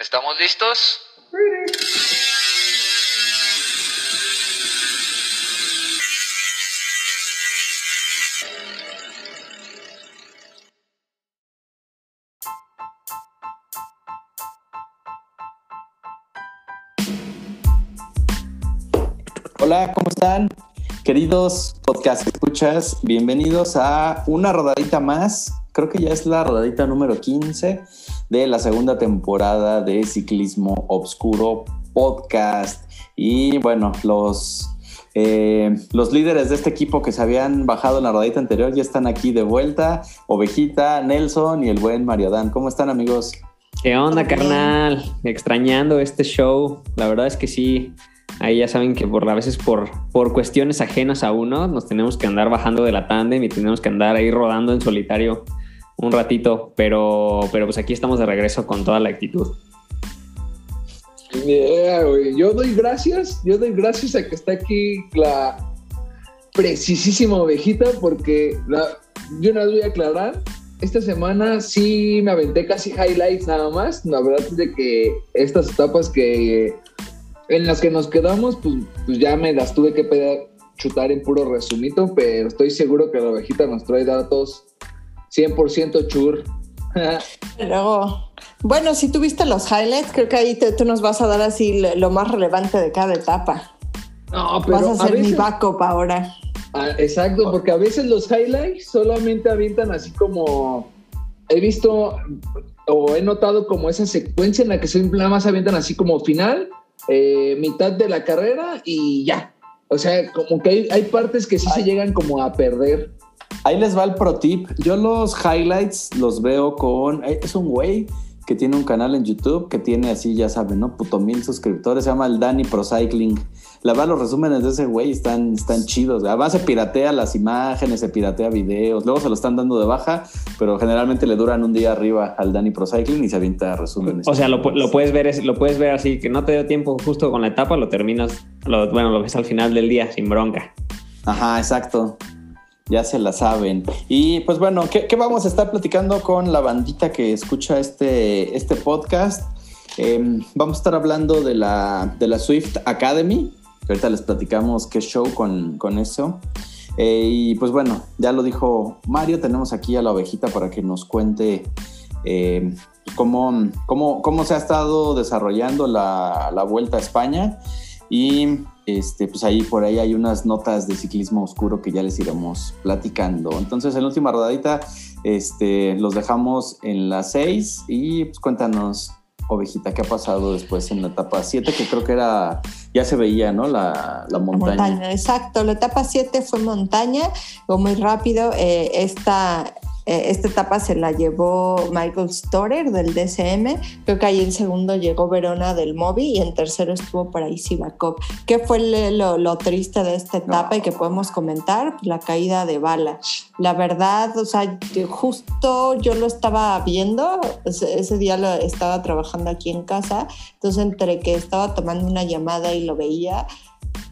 ¿Estamos listos? Hola, ¿cómo están? Queridos podcast escuchas, bienvenidos a una rodadita más. Creo que ya es la rodadita número 15 de la segunda temporada de Ciclismo Obscuro Podcast. Y bueno, los, eh, los líderes de este equipo que se habían bajado en la rodadita anterior ya están aquí de vuelta. Ovejita, Nelson y el buen Mario Dan. ¿Cómo están amigos? ¿Qué onda, carnal? Extrañando este show. La verdad es que sí. Ahí ya saben que por a veces por, por cuestiones ajenas a uno nos tenemos que andar bajando de la tándem y tenemos que andar ahí rodando en solitario un ratito, pero, pero pues aquí estamos de regreso con toda la actitud. Yo doy gracias, yo doy gracias a que está aquí la precisísima ovejita, porque yo no voy a aclarar. Esta semana sí me aventé casi highlights nada más. La verdad es de que estas etapas que en las que nos quedamos, pues, pues ya me las tuve que chutar en puro resumito, pero estoy seguro que la ovejita nos trae datos 100% chur. Luego, bueno, si tuviste los highlights, creo que ahí tú nos vas a dar así lo más relevante de cada etapa. No, pero vas a hacer mi backup ahora. Ah, exacto, porque a veces los highlights solamente avientan así como he visto o he notado como esa secuencia en la que nada más avientan así como final, eh, mitad de la carrera y ya. O sea, como que hay, hay partes que sí se llegan como a perder. Ahí les va el pro tip. Yo los highlights los veo con. Eh, es un güey que tiene un canal en YouTube que tiene así, ya saben, ¿no? Puto mil suscriptores. Se llama el Danny Pro Cycling. La verdad, los resúmenes de ese güey están, están chidos. Además, se piratea las imágenes, se piratea videos. Luego se lo están dando de baja, pero generalmente le duran un día arriba al Danny Pro Cycling y se avienta resúmenes. O sea, lo, puedes ver, lo puedes ver así, que no te dio tiempo justo con la etapa, lo terminas, lo, bueno, lo ves al final del día, sin bronca. Ajá, exacto ya se la saben. Y pues bueno, ¿qué, vamos a estar platicando con la bandita que escucha este, este podcast? Em, vamos a estar hablando de la, de la Swift Academy, ahorita les platicamos qué show con, eso. Eh, y pues bueno, ya lo dijo Mario, tenemos aquí a la ovejita para que nos cuente em, cómo, cómo, cómo, se ha estado desarrollando la, la Vuelta a España y este, pues ahí por ahí hay unas notas de ciclismo oscuro que ya les iremos platicando. Entonces, en la última rodadita, este, los dejamos en las 6 y pues cuéntanos, ovejita, ¿qué ha pasado después en la etapa 7? Que creo que era, ya se veía, ¿no? La, montaña. Exacto, la etapa 7 fue montaña, fue muy rápido. Eh, esta esta etapa se la llevó Michael Storer del DCM. Creo que ahí en segundo llegó Verona del Mobi y en tercero estuvo para Bakov. ¿Qué fue lo, triste de esta etapa y que podemos comentar? La caída de Bala. La verdad, o sea, justo yo lo estaba viendo, ese día lo estaba trabajando aquí en casa, entonces entre que estaba tomando una llamada y lo veía,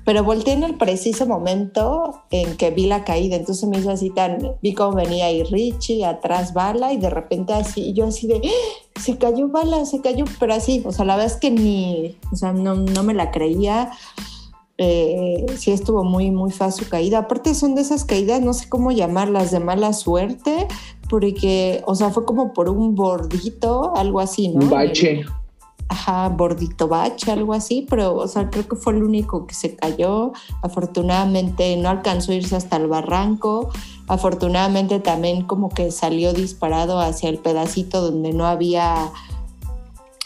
pero volteé en el preciso momento en que vi la caída, entonces me hizo así tan, vi cómo venía ahí Richie, atrás Bala, y de repente así, yo así de, ¡Ah! se cayó Bala, se cayó, pero así, o sea, la verdad es que ni, o sea, no, no me la creía, eh, sí estuvo muy, muy fea su caída, aparte son de esas caídas, no sé cómo llamarlas, de mala suerte, porque, o sea, fue como por un bordito, algo así, ¿no? Un bache ajá, bordito bache, algo así, pero, o sea, creo que fue el único que se cayó. Afortunadamente no alcanzó a irse hasta el barranco. Afortunadamente también como que salió disparado hacia el pedacito donde no había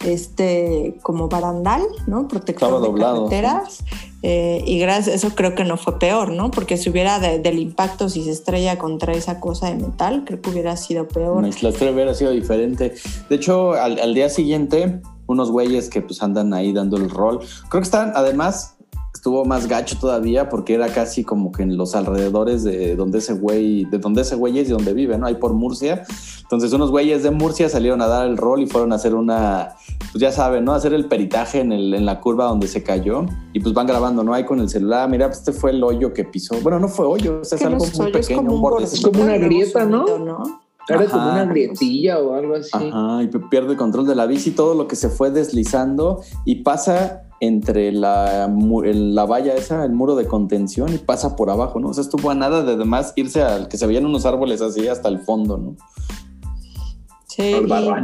este como barandal, ¿no? Protector de carreteras. Eh, y gracias eso creo que no fue peor, ¿no? Porque si hubiera del impacto, si se estrella contra esa cosa de metal, creo que hubiera sido peor. La estrella hubiera sido diferente. De hecho, al, al día siguiente, unos güeyes que pues andan ahí dando el rol. Creo que están, además, estuvo más gacho todavía porque era casi como que en los alrededores de donde ese güey, de donde ese güey es y donde vive, ¿no? Ahí por Murcia. Entonces unos güeyes de Murcia salieron a dar el rol y fueron a hacer una, pues ya saben, ¿no? Hacer el peritaje en, el, en la curva donde se cayó y pues van grabando, ¿no? Ahí con el celular, mira, pues este fue el hoyo que pisó. Bueno, no fue hoyo, es, algo muy pequeño, es como, una grieta, ¿no? Era como una grietilla o algo así. Ajá, y pierde control de la bici, todo lo que se fue deslizando y pasa entre la, la valla esa, el muro de contención y pasa por abajo, ¿no? O sea, estuvo a nada de además irse al que se veían unos árboles así hasta el fondo, ¿no? Sí,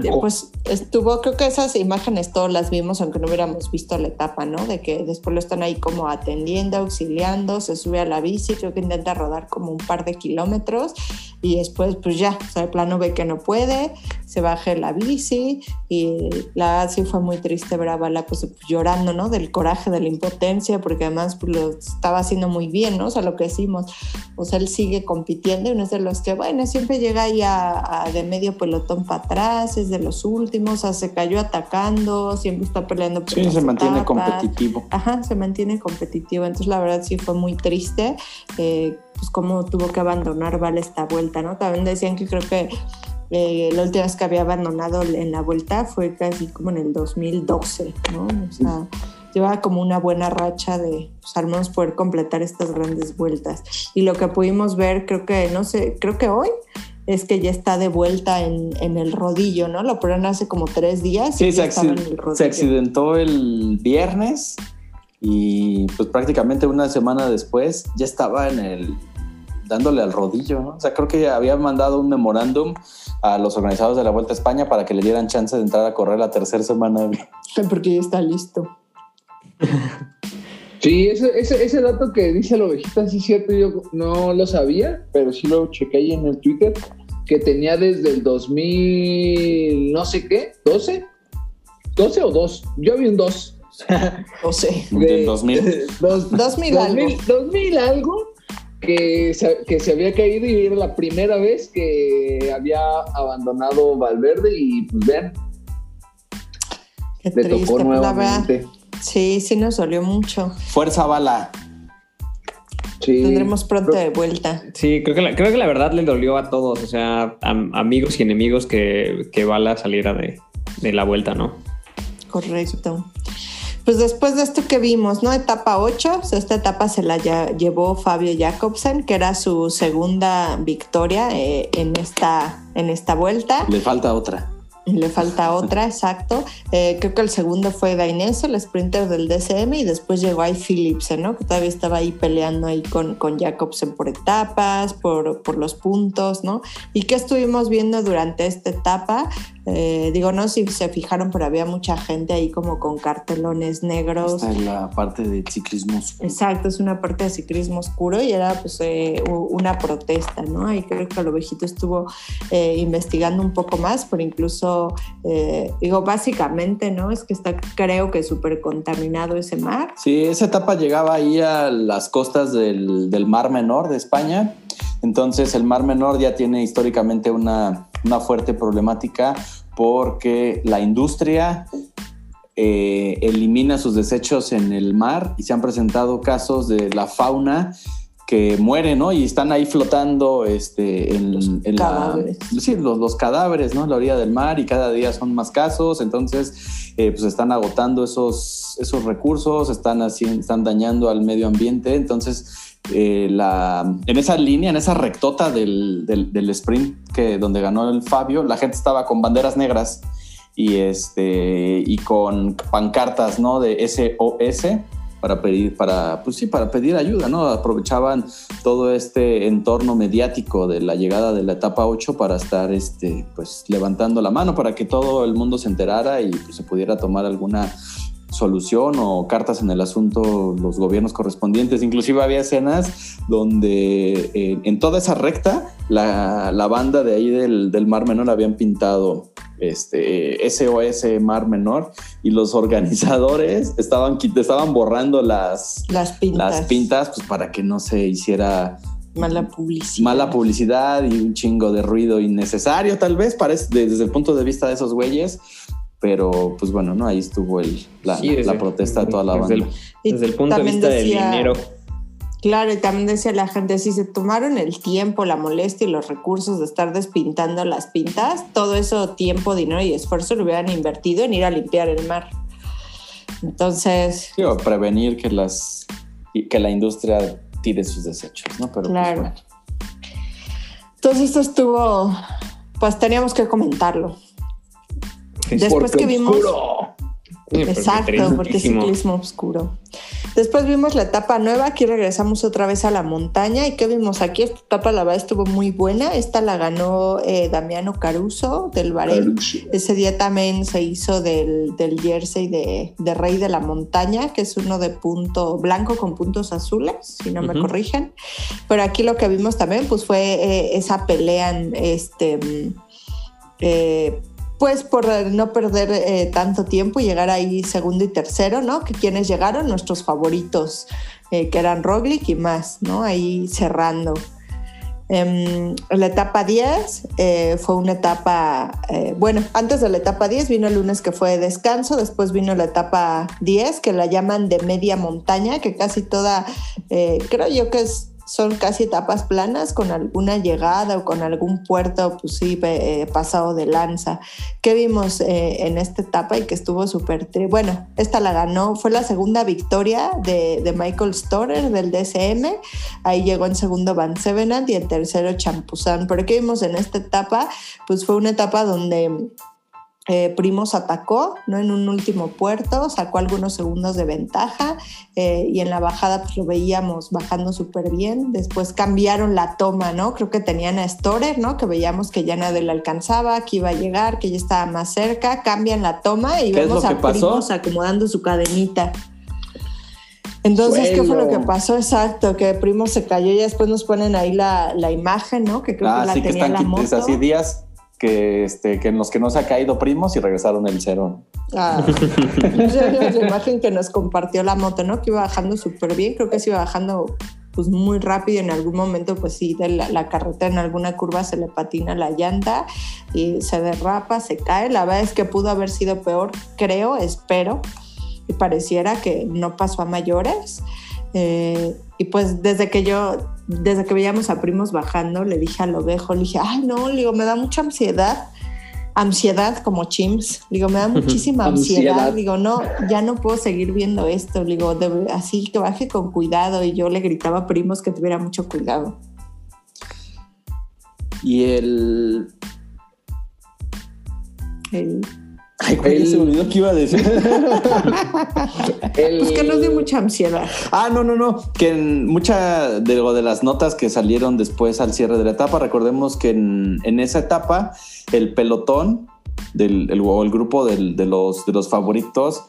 y pues estuvo, creo que esas imágenes todas las vimos, aunque no hubiéramos visto la etapa, ¿no? De que después lo están ahí como atendiendo, auxiliando, se sube a la bici, creo que intenta rodar como un par de kilómetros y después pues ya, o sea, de plano ve que no puede, se baja de la bici y la sí fue muy triste ver a Bala pues llorando, ¿no? Del coraje, de la impotencia, porque además pues, lo estaba haciendo muy bien, ¿no? O sea, lo que decimos, o sea, él sigue compitiendo y no es de los que, bueno, siempre llega ahí a, a de medio pelotón para atrás, es de los últimos, o sea, se cayó atacando, siempre está peleando por Sí, las se mantiene etapas. competitivo. Ajá, se mantiene competitivo. Entonces, la verdad sí fue muy triste, eh, pues cómo tuvo que abandonar Vale esta vuelta, ¿no? También decían que creo que eh, la última vez que había abandonado en la vuelta fue casi como en el 2012, ¿no? O sea, llevaba como una buena racha de, pues, al menos poder completar estas grandes vueltas. Y lo que pudimos ver, creo que, no sé, creo que hoy es que ya está de vuelta en, en el rodillo, ¿no? Lo operaron hace como tres días. y Sí, se, estaba en acci- el rodillo. se accidentó el viernes y pues prácticamente una semana después ya estaba en el dándole al rodillo, ¿no? O sea, creo que había mandado un memorándum a los organizadores de la Vuelta a España para que le dieran chance de entrar a correr la tercera semana. Porque ya está listo. Sí, ese, ese, ese dato que dice la ovejita, sí es cierto, yo no lo sabía, pero sí lo chequé ahí en el Twitter, que tenía desde el 2000, no sé qué, 12, 12 o 2, yo vi un 2. O sé. Del 2000. Dos, 2000 algo. 2000, 2000 algo que se, que se había caído y era la primera vez que había abandonado Valverde y pues vean, Qué le triste, tocó pues, la verdad. nuevamente. Sí, sí nos dolió mucho. Fuerza bala. Sí. Tendremos pronto de vuelta. Sí, creo que, la, creo que la verdad le dolió a todos, o sea, am- amigos y enemigos que, que Bala saliera de, de la vuelta, ¿no? Correcto. Pues después de esto que vimos, ¿no? Etapa 8, o sea, esta etapa se la llevó Fabio Jacobsen, que era su segunda victoria eh, en, esta, en esta vuelta. Le falta otra. Le falta otra, exacto. Eh, creo que el segundo fue Dainese, el sprinter del DCM, y después llegó ahí Philipsen, ¿no? Que todavía estaba ahí peleando ahí con, con Jacobsen por etapas, por, por los puntos, ¿no? ¿Y qué estuvimos viendo durante esta etapa? Eh, digo, no sé si se fijaron, pero había mucha gente ahí como con cartelones negros. Esta es la parte de ciclismo. Exacto, es una parte de ciclismo oscuro y era pues eh, una protesta, ¿no? Ahí creo que el ovejito estuvo investigando un poco más, pero incluso, eh, digo, básicamente, ¿no? Es que está, creo que súper contaminado ese mar. Sí, esa etapa llegaba ahí a las costas del, del Mar Menor de España. Entonces el Mar Menor ya tiene históricamente una, una fuerte problemática porque la industria eh, elimina sus desechos en el mar y se han presentado casos de la fauna que muere, ¿no? Y están ahí flotando este, en, en la, cadáveres. sí, los, los cadáveres, ¿no? En la orilla del mar y cada día son más casos, entonces eh, pues están agotando esos, esos recursos, están, haciendo, están dañando al medio ambiente, entonces eh, la, en esa línea, en esa rectota del, del, del sprint que, donde ganó el Fabio, la gente estaba con banderas negras y, este, y con pancartas ¿no? de SOS para pedir, para, pues sí, para pedir ayuda, ¿no? Aprovechaban todo este entorno mediático de la llegada de la etapa 8 para estar este, pues, levantando la mano para que todo el mundo se enterara y pues, se pudiera tomar alguna solución o cartas en el asunto los gobiernos correspondientes. Inclusive había escenas donde eh, en toda esa recta la, la banda de ahí del, del, Mar Menor habían pintado este SOS Mar Menor y los organizadores estaban, estaban borrando las, las pintas, las pintas pues, para que no se hiciera mala publicidad. Mala publicidad y un chingo de ruido innecesario, tal vez, parece, desde el punto de vista de esos güeyes. Pero, pues bueno, ¿no? Ahí estuvo el, la, sí, desde, la, protesta de toda la desde banda. El, desde el punto de vista decía, del dinero. Claro, y también decía la gente, si se tomaron el tiempo, la molestia y los recursos de estar despintando las pintas, todo eso tiempo, dinero y esfuerzo lo hubieran invertido en ir a limpiar el mar. Entonces... Sí, o prevenir que, las, que la industria tire sus desechos, ¿no? Pero claro. Pues, bueno. Entonces esto estuvo pues teníamos que comentarlo. Después que vimos... oscuro. Exacto, porque es ciclismo oscuro. Después vimos la etapa nueva, aquí regresamos otra vez a la montaña y ¿qué vimos aquí? Esta etapa la verdad estuvo muy buena, esta la ganó eh, Damiano Caruso del Bahrein. Ese día también se hizo del, del jersey de, de Rey de la Montaña, que es uno de punto blanco con puntos azules, si no me Ujú. corrigen. Pero aquí lo que vimos también pues fue eh, esa pelea en este... mm, eh, pues por no perder eh, tanto tiempo y llegar ahí segundo y tercero, ¿no? Que quienes llegaron, nuestros favoritos, eh, que eran Roglic y más, ¿no? Ahí cerrando. Em, la etapa 10 eh, fue una etapa, bueno, antes de la etapa 10 vino el lunes que fue de descanso, después vino la etapa 10 que la llaman de media montaña, que casi toda, creo yo que es- son casi etapas planas con alguna llegada o con algún puerto, pues sí, eh, pasado de lanza. ¿Qué vimos eh, en esta etapa y que estuvo súper Bueno, esta la ganó, fue la segunda victoria de, de Michael Storer del DSM. Ahí llegó en segundo Van Sevenant y en tercero Champuzán. Pero ¿qué vimos en esta etapa? Pues fue una etapa donde eh, Primos atacó ¿no? en un último puerto, sacó algunos segundos de ventaja eh, y en la bajada pues lo veíamos bajando súper bien. Después cambiaron la toma, ¿no? Creo que tenían a Storer, ¿no? Que veíamos que ya nadie le alcanzaba, que iba a llegar, que ya estaba más cerca. Cambian la toma y ¿Qué es vemos que a? Primos acomodando su cadenita. Entonces, ¿qué fue lo que pasó? Exacto, que Primo se cayó y después nos ponen ahí la, la imagen, ¿no? Que creo que Ah, la sí que tenía están en la moto. así días que, este, que en los que no se ha caído primos y regresaron el cero. Ah, esa es la imagen que nos compartió la moto, ¿no? Que iba bajando súper bien, creo que se iba bajando pues muy rápido en algún momento, pues sí, de la, la carretera en alguna curva se le patina la llanta y se derrapa, se cae. La verdad es que pudo haber sido peor, creo, espero, y pareciera que no pasó a mayores. Eh, y pues desde que yo, desde que veíamos a primos bajando, le dije al ovejo, le dije, ay no, le digo, me da mucha ansiedad ansiedad como chimps. Digo, me da muchísima ansiedad. Ansiedad. Digo, no, ya no puedo seguir viendo esto. Digo, debe- así que baje con cuidado. Y yo le gritaba a primos que tuviera mucho cuidado. Y el. El- Ay, güey, El- se me olvidó que iba a decir. El- pues que nos dio mucha ansiedad. Ah, no, no, no. Que en mucha de, lo de las notas que salieron después al cierre de la etapa, recordemos que en, en esa etapa el pelotón del el, o el grupo del- de, los, de los favoritos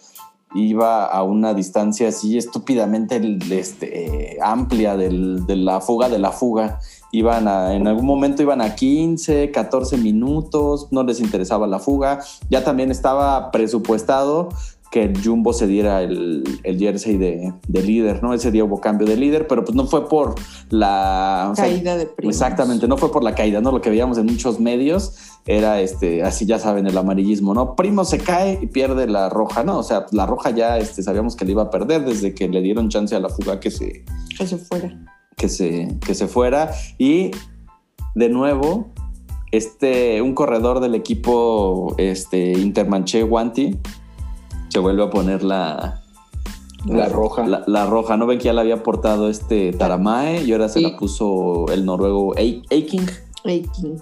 iba a una distancia así estúpidamente este, eh, amplia del- de la fuga de la fuga. Iban a, en algún momento iban a 15, 14 minutos, no les interesaba la fuga. Ya también estaba presupuestado que el Jumbo se diera el, el jersey de, de líder, ¿no? Ese día hubo cambio de líder, pero pues no fue por la... o sea, Caída de primos. Exactamente, no fue por la caída, ¿no? Lo que veíamos en muchos medios era este, así ya saben, el amarillismo, ¿no? Primo se cae y pierde la roja, ¿no? O sea, la roja ya este, sabíamos que le iba a perder desde que le dieron chance a la fuga que se, Que se fuera. Que se, que se fuera. Y de nuevo, este, un corredor del equipo este, Intermanché Guanti se vuelve a poner la, La roja. la, la roja. ¿No ven que ya la había portado este Taramae y ahora se Sí. la puso el noruego Ei- Eiking? Eiking.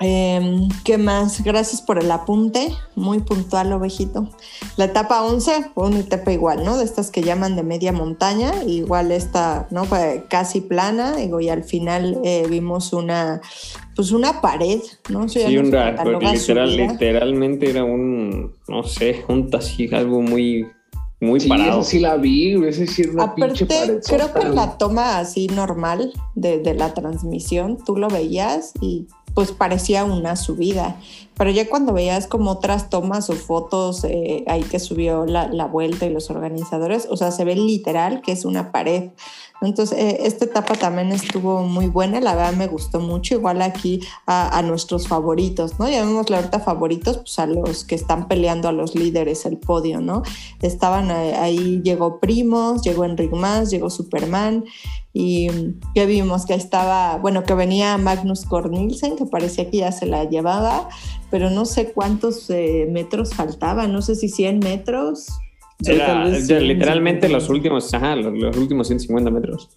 Em, ¿Qué más? Gracias por el apunte, muy puntual, ovejito. La etapa 11 fue una etapa igual, ¿no? De estas que llaman de media montaña, igual esta, ¿no? Fue casi plana, digo, y al final eh, vimos una, pues una pared, ¿no? Sí, no un se ra- cataloga literal, literalmente era un, no sé, un así, algo muy, muy Sí, parado. esa sí la vi, esa sí era una pinche Aparte, pared. creo que en la toma así normal de, de la transmisión, tú lo veías y pues parecía una subida. Pero ya cuando veías como otras tomas o fotos eh, ahí que subió la, la vuelta y los organizadores, o sea, se ve literal que es una pared. Entonces, eh, esta etapa también estuvo muy buena, la verdad me gustó mucho, igual aquí a, a nuestros favoritos, ¿no? Llamémosle ahorita favoritos, pues a los que están peleando a los líderes, el podio, ¿no? Estaban eh, ahí, llegó Primos, llegó Enric Mas, llegó Superman, y que vimos que estaba, bueno, que venía Magnus Cornilsen, que parecía que ya se la llevaba, pero no sé cuántos eh, metros faltaban, no sé si 100 metros. Era, Tal vez ya 100, literalmente 150. los últimos, ajá, los, los últimos 150 metros.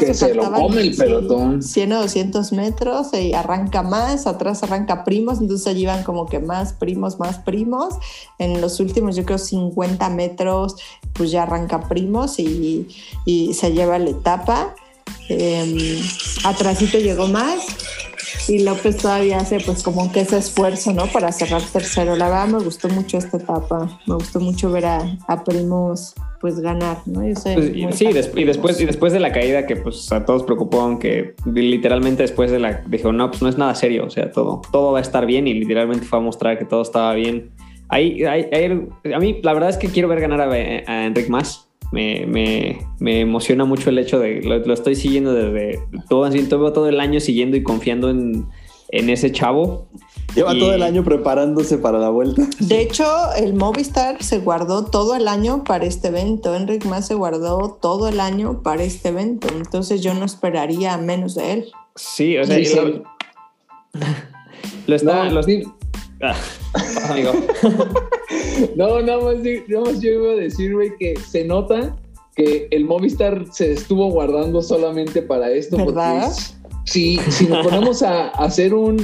que se lo come el pelotón. 100 o 200 metros y arranca más, atrás arranca primos, entonces allí van como que más primos, más primos. En los últimos, yo creo, 50 metros, pues ya arranca primos y, y se lleva la etapa. Eh, atrásito llegó más y López todavía hace pues como que ese esfuerzo, ¿no? Para cerrar tercero. La verdad me gustó mucho esta etapa, me gustó mucho ver a, a Primos pues ganar, ¿no? Pues, sí, y después, y después de la caída que pues a todos preocupó, aunque literalmente después de la dijo, no, pues no es nada serio, o sea, todo, todo va a estar bien y literalmente fue a mostrar que todo estaba bien. Ahí, a mí la verdad es que quiero ver ganar a, a Enric más. Me, me, me, emociona mucho el hecho de lo, lo estoy siguiendo desde todo, todo, todo el año siguiendo y confiando en, en ese chavo. Lleva todo el año preparándose para la vuelta. De hecho, el Movistar se guardó todo el año para este evento. Enric más se guardó todo el año para este evento. Entonces yo no esperaría menos de él. Sí, o sea, sí, lo, lo, está. No, los, ah, amigo. no, nada más, nada más yo iba a decir, güey, que se nota que el Movistar se estuvo guardando solamente para esto. ¿Verdad? Porque si, si nos ponemos a hacer un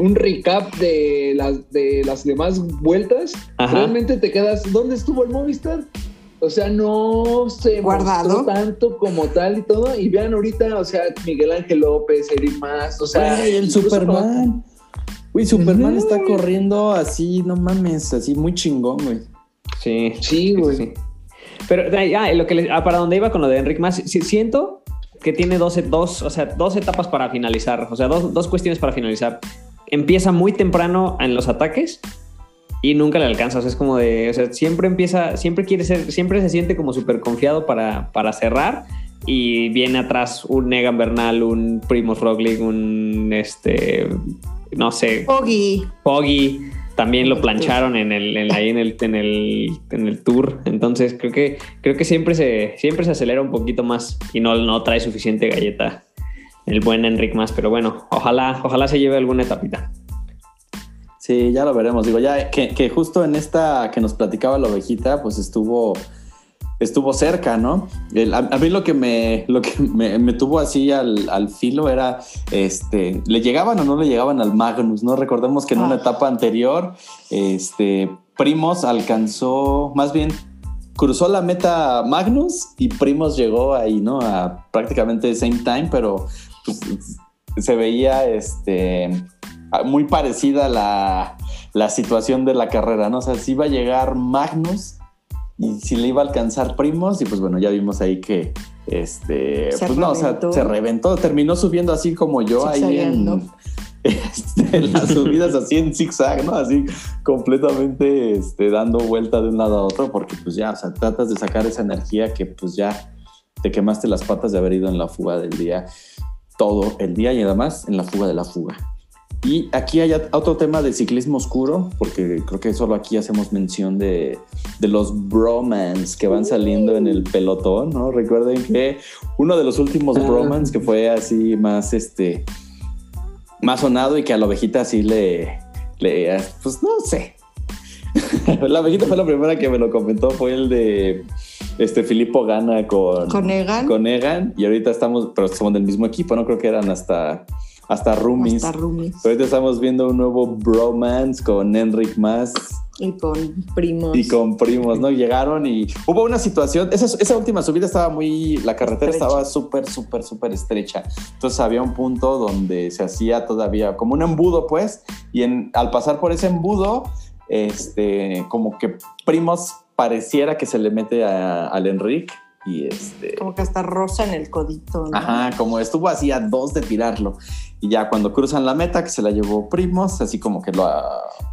un recap de las, de las demás vueltas, realmente te quedas, ¿dónde estuvo el Movistar? O sea, no se guardado tanto como tal y todo. Y vean ahorita, o sea, Miguel Ángel López, Eric Más, o sea, el Superman. Uy, Superman está corriendo así, no mames, así muy chingón, güey. Sí, sí, güey. Pero ah, lo que ah, para donde iba con lo de Enric Más, siento que tiene dos, dos, o sea, dos etapas para finalizar, o sea, dos, dos cuestiones para finalizar empieza muy temprano en los ataques y nunca le alcanza. O sea, es como de, o sea, siempre empieza, siempre quiere ser, siempre se siente como súper confiado para, para cerrar y viene atrás un Negan Bernal, un Primoz Roglic, un este, no sé, Poggy. Poggy. También lo plancharon en el, ahí en el, en el, en el tour. Entonces creo que, creo que siempre se, siempre se acelera un poquito más y no, no trae suficiente galleta el buen Enric más, pero bueno, ojalá, ojalá se lleve alguna etapita. Sí, ya lo veremos. Digo, ya que, justo en esta que nos platicaba la ovejita, pues estuvo, estuvo cerca, ¿no? a, mí lo que me, lo que me, tuvo así al, filo era, este, ¿le llegaban o no le llegaban al Magnus? ¿No? Recordemos que en una ah. etapa anterior, este, Primos alcanzó, más bien, cruzó la meta Magnus y Primos llegó ahí, ¿no? A prácticamente same time, pero pues, se veía este, muy parecida la, la, situación de la carrera, ¿no? O sea, si iba a llegar Magnus y si le iba a alcanzar Primos, y pues bueno, ya vimos ahí que este, pues no, o sea, se reventó, terminó subiendo así como yo ahí en, este, las subidas así en zigzag, ¿no? Así completamente este, dando vuelta de un lado a otro, porque pues ya, o sea, tratas de sacar esa energía que pues ya te quemaste las patas de haber ido en la fuga del día todo el día y además en la fuga de la fuga. Y aquí hay otro tema de ciclismo oscuro, porque creo que solo aquí hacemos mención de, de los bromans que van saliendo en el pelotón, ¿no? Recuerden que uno de los últimos bromans que fue así más, este, más sonado y que a la ovejita así le, le pues no sé. la ovejita fue la primera que me lo comentó, fue el de este Filippo gana con, con Egan. Con Egan. Y ahorita estamos, pero somos del mismo equipo, no creo que eran hasta hasta Roomies. Hasta Roomies. Pero ahorita estamos viendo un nuevo bromance con Enric Más. Y con primos. Y con primos, ¿no? Llegaron y hubo una situación, esa, esa última subida estaba muy, la carretera estaba súper, súper, súper estrecha. Entonces había un punto donde se hacía todavía como un embudo, pues, y en, al pasar por ese embudo, este, como que primos pareciera que se le mete al Enrique y este... Como que hasta rosa en el codito. ¿no? Ajá, como estuvo así a dos de tirarlo. Y ya cuando cruzan la meta, que se la llevó Primos, así como que lo...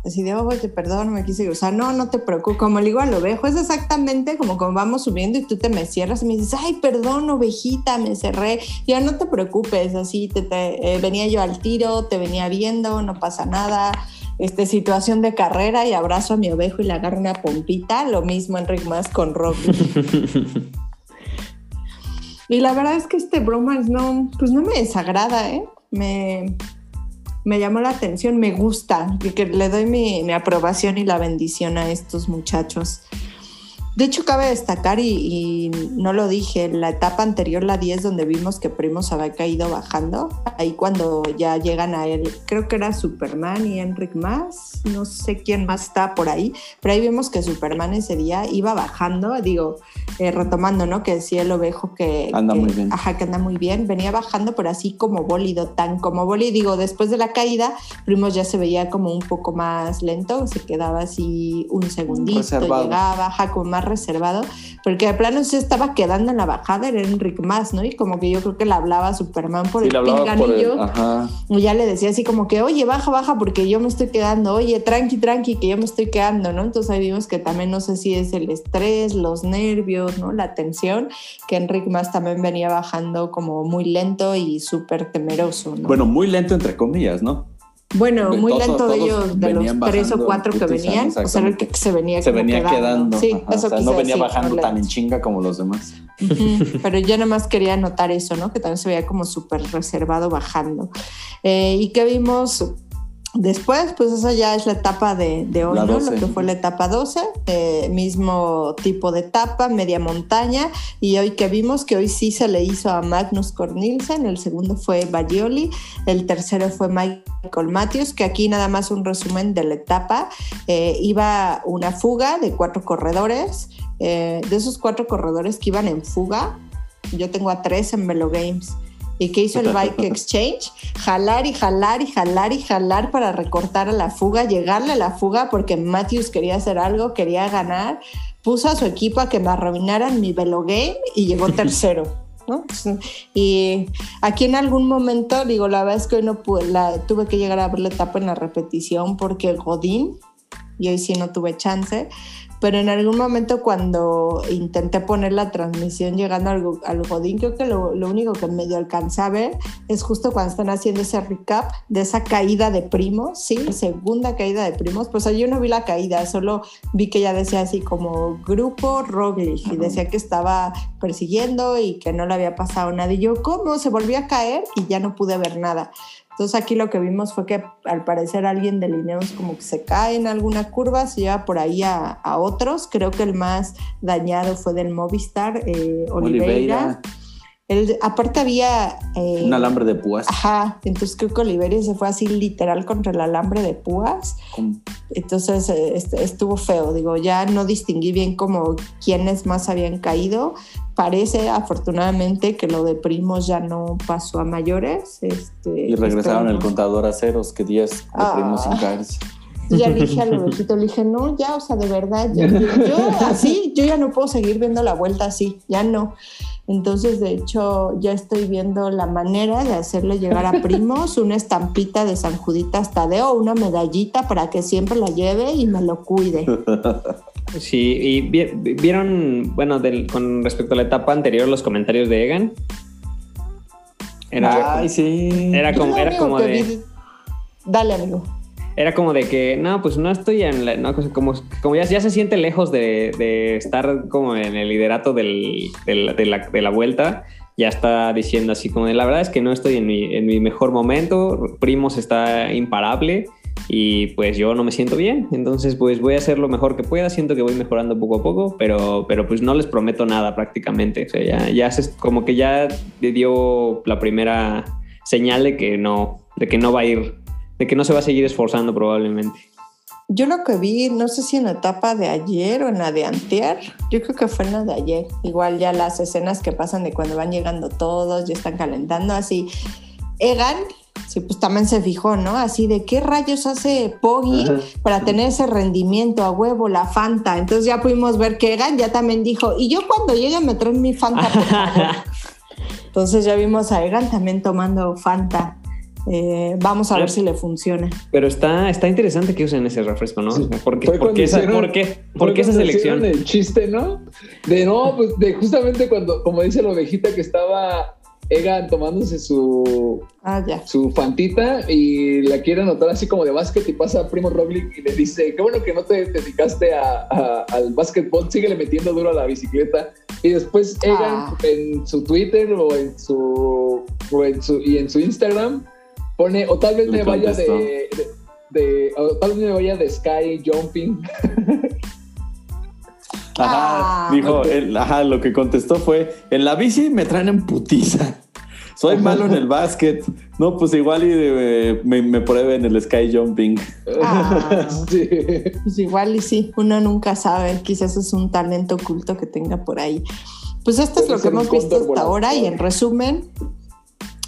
Así de, oh, te perdón, me quise sea, No, no te preocupes. Como le digo a lo ovejo, es exactamente como cuando vamos subiendo y tú te me cierras y me dices, ay, perdón, ovejita, me cerré. Ya no te preocupes, así te, eh, venía yo al tiro, te venía viendo, no pasa nada este, situación de carrera y abrazo a mi ovejo y le agarro una pompita, lo mismo Enric más con Rock. y la verdad es que este bromance no, pues no me desagrada, ¿eh? Me, me llamó la atención, me gusta, y que le doy mi, mi, aprobación y la bendición a estos muchachos. De hecho, cabe destacar, y, y, no lo dije, en la etapa anterior, la 10, donde vimos que Primos había caído bajando, ahí cuando ya llegan a él, creo que era Superman y Enric más, no sé quién más está por ahí, pero ahí vimos que Superman ese día iba bajando, digo, eh, retomando, ¿no? Que decía el ovejo que... Anda que, muy bien. Ajá, que anda muy bien, venía bajando, pero así como bólido, tan como bólido, digo, después de la caída, Primos ya se veía como un poco más lento, se quedaba así un segundito, Reservado. llegaba, ajá, como más reservado, porque de plano se estaba quedando en la bajada, era Enric más, ¿no? Y como que yo creo que le hablaba a Superman por Sí, el pinganillo. Ajá. Y ya le decía así como que, oye, baja, baja, porque yo me estoy quedando, oye, tranqui, tranqui, que yo me estoy quedando, ¿no? Entonces ahí vimos que también no sé si es el estrés, los nervios, ¿no? La tensión, que Enric más también venía bajando como muy lento y súper temeroso, ¿no? Bueno, muy lento entre comillas, ¿no? Bueno, muy todos- lento de ellos, de los tres o cuatro que venían, o sea, el que se venía, Se venía quedando. Sí, ajá, eso o sea, no venía decir, bajando no tan en chinga como los demás. Pero yo nada más quería notar eso, ¿no? Que también se veía como súper reservado bajando. Eh, y que vimos después, pues esa ya es la etapa de, de hoy, La ¿no? 12. Lo que fue la etapa 12, eh, mismo tipo de etapa, media montaña. Y hoy que vimos que hoy sí se le hizo a Magnus Cornilsen, el segundo fue Bagioli, el tercero fue Michael Matthews, que aquí nada más un resumen de la etapa. Eh, iba una fuga de cuatro corredores. Eh, de esos cuatro corredores que iban en fuga, yo tengo a tres en Velo Games. ¿Y qué hizo el Bike Exchange? Jalar y jalar y jalar y jalar para recortar a la fuga, llegarle a la fuga porque Matthews quería hacer algo, quería ganar. Puso a su equipo a que me arruinaran mi Velo Game y llegó tercero. ¿no? Y aquí en algún momento, digo, la verdad es que hoy no pude, la, tuve que llegar a ver la etapa en la repetición porque Godín, y hoy sí no tuve chance, pero en algún momento cuando intenté poner la transmisión llegando al, al Godín, creo que lo, lo, único que medio alcancé a ver es justo cuando están haciendo ese recap de esa caída de primos, sí, segunda caída de primos, pues yo no vi la caída, solo vi que ya decía así como grupo Roglic y decía que estaba persiguiendo y que no le había pasado nada. Y yo, ¿cómo? Se volvió a caer y ya no pude ver nada. Entonces aquí lo que vimos fue que al parecer alguien de Lineos como que se cae en alguna curva, se lleva por ahí a, a otros. Creo que el más dañado fue del Movistar, eh, Oliveira. Oliveira. Aparte había... Eh, Un alambre de púas. Ajá, entonces creo que Oliveira se fue así literal contra el alambre de púas. ¿Cómo? Entonces eh, estuvo feo, digo, ya no distinguí bien como quiénes más habían caído. Parece afortunadamente que lo de primos ya no pasó a mayores. Este, y regresaron el contador a ceros, que 10 de ah. primos sin caerse. Ya le dije al ovejito, le dije, no, ya, o sea, de verdad, ya, yo así, yo ya no puedo seguir viendo la vuelta así, ya no. Entonces, de hecho, ya estoy viendo la manera de hacerle llegar a primos una estampita de San Juditas Tadeo, una medallita para que siempre la lleve y me lo cuide. Sí, y vieron, bueno, del, con respecto a la etapa anterior, los comentarios de Egan. Era, Ay, sí. Era como, era como de. Vi... Dale, amigo era como de que, no, pues no estoy en la, no, como, como ya, ya, se siente lejos de, de, estar como en el liderato del, de, la, de, la, vuelta, ya está diciendo así como de, la verdad es que no estoy en mi, en mi mejor momento, Primos está imparable y pues yo no me siento bien, entonces pues voy a hacer lo mejor que pueda, siento que voy mejorando poco a poco, pero, pero pues no les prometo nada prácticamente, o sea, ya, ya se, como que ya dio la primera señal de que no, de que no va a ir de que no se va a seguir esforzando probablemente. Yo lo que vi, no sé si en la etapa de ayer o en la de antier, yo creo que fue en la de ayer. Igual ya las escenas que pasan de cuando van llegando todos, ya están calentando así. Egan, sí, pues también se fijó, ¿no? Así de qué rayos hace Poggy para tener ese rendimiento a huevo, la Fanta. Entonces ya pudimos ver que Egan ya también dijo, y yo cuando llegue me traen mi Fanta, por favor. Entonces ya vimos a Egan también tomando Fanta. Eh, vamos a ver si le funciona. Pero está, está interesante que usen ese refresco, ¿no? Sí. ¿Por qué, por qué esa, hicieron, ¿por qué, ¿por qué esa selección? El chiste, ¿no? De no, pues de justamente cuando, como dice la ovejita, que estaba Egan tomándose su, ah, ya. su fantita y la quiere anotar así como de básquet y pasa a Primo Roglic y le dice, qué bueno que no te dedicaste a, a, al básquetbol, síguele metiendo duro a la bicicleta. Y después Egan Ah. en su Twitter o en su, o en su y en su Instagram pone, o tal vez me vaya de, contestó. de, de- o tal vez me vaya de Sky Jumping. Ajá, Ah. dijo, él- ajá, lo que contestó fue, en la bici me traen en putiza. Soy malo en el básquet. No, pues igual y eh, me, me pruebe en el sky jumping. Ah. Sí. Pues igual y sí, uno nunca sabe, quizás es un talento oculto que tenga por ahí. Pues esto es Puede lo que hemos visto hasta ahora y en resumen,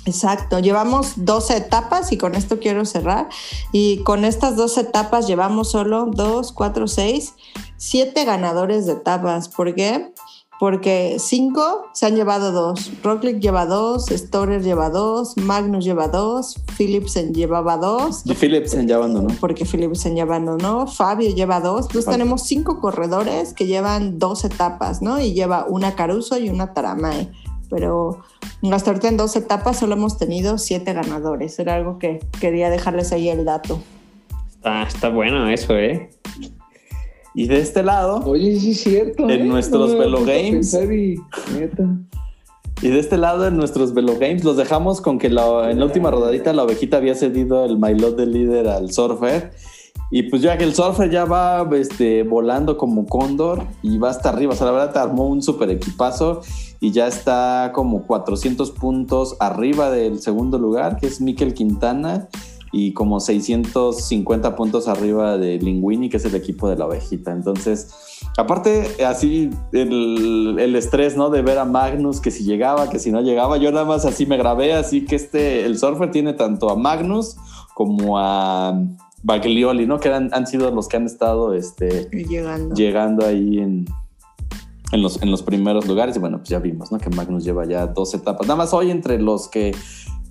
exacto, llevamos 12 etapas y con esto quiero cerrar. Y con estas 12 etapas llevamos solo 2, 4, 6, 7 ganadores de etapas. ¿Por qué? Porque 5 se han llevado 2. Roglic lleva 2, Storer lleva 2, Magnus lleva 2, Philipsen llevaba 2 Y Philipsen ya abandonó. porque Philipsen ya abandonó, Fabio lleva dos, entonces Fabio. tenemos cinco corredores que llevan dos etapas, ¿no? Y lleva una Caruso y una Taramae, pero hasta ahorita en dos etapas solo hemos tenido siete ganadores, era algo que quería dejarles ahí el dato. Está, está bueno eso, ¿eh? Y de este lado, Oye, sí es cierto. En ¿eh? nuestros No Velo Games. y de este lado en nuestros Velo Games los dejamos con que la- en la última rodadita la ovejita había cedido el mailot de líder al surfer. Y pues ya que el surfer ya va este, volando como cóndor y va hasta arriba. O sea, la verdad te armó un super equipazo y ya está como 400 puntos arriba del segundo lugar, que es Mikel Quintana, y como 650 puntos arriba de Linguini, que es el equipo de la ovejita. Entonces, aparte, así el, el estrés, ¿no? De ver a Magnus, que si llegaba, que si no llegaba, yo nada más así me grabé, así que este, el surfer tiene tanto a Magnus como a Baglioli, ¿no? Que han, han sido los que han estado este, Llegando. llegando ahí en, en, los, en los primeros lugares. Y bueno, pues ya vimos, ¿no? Que Magnus lleva ya dos etapas. Nada más hoy entre los que,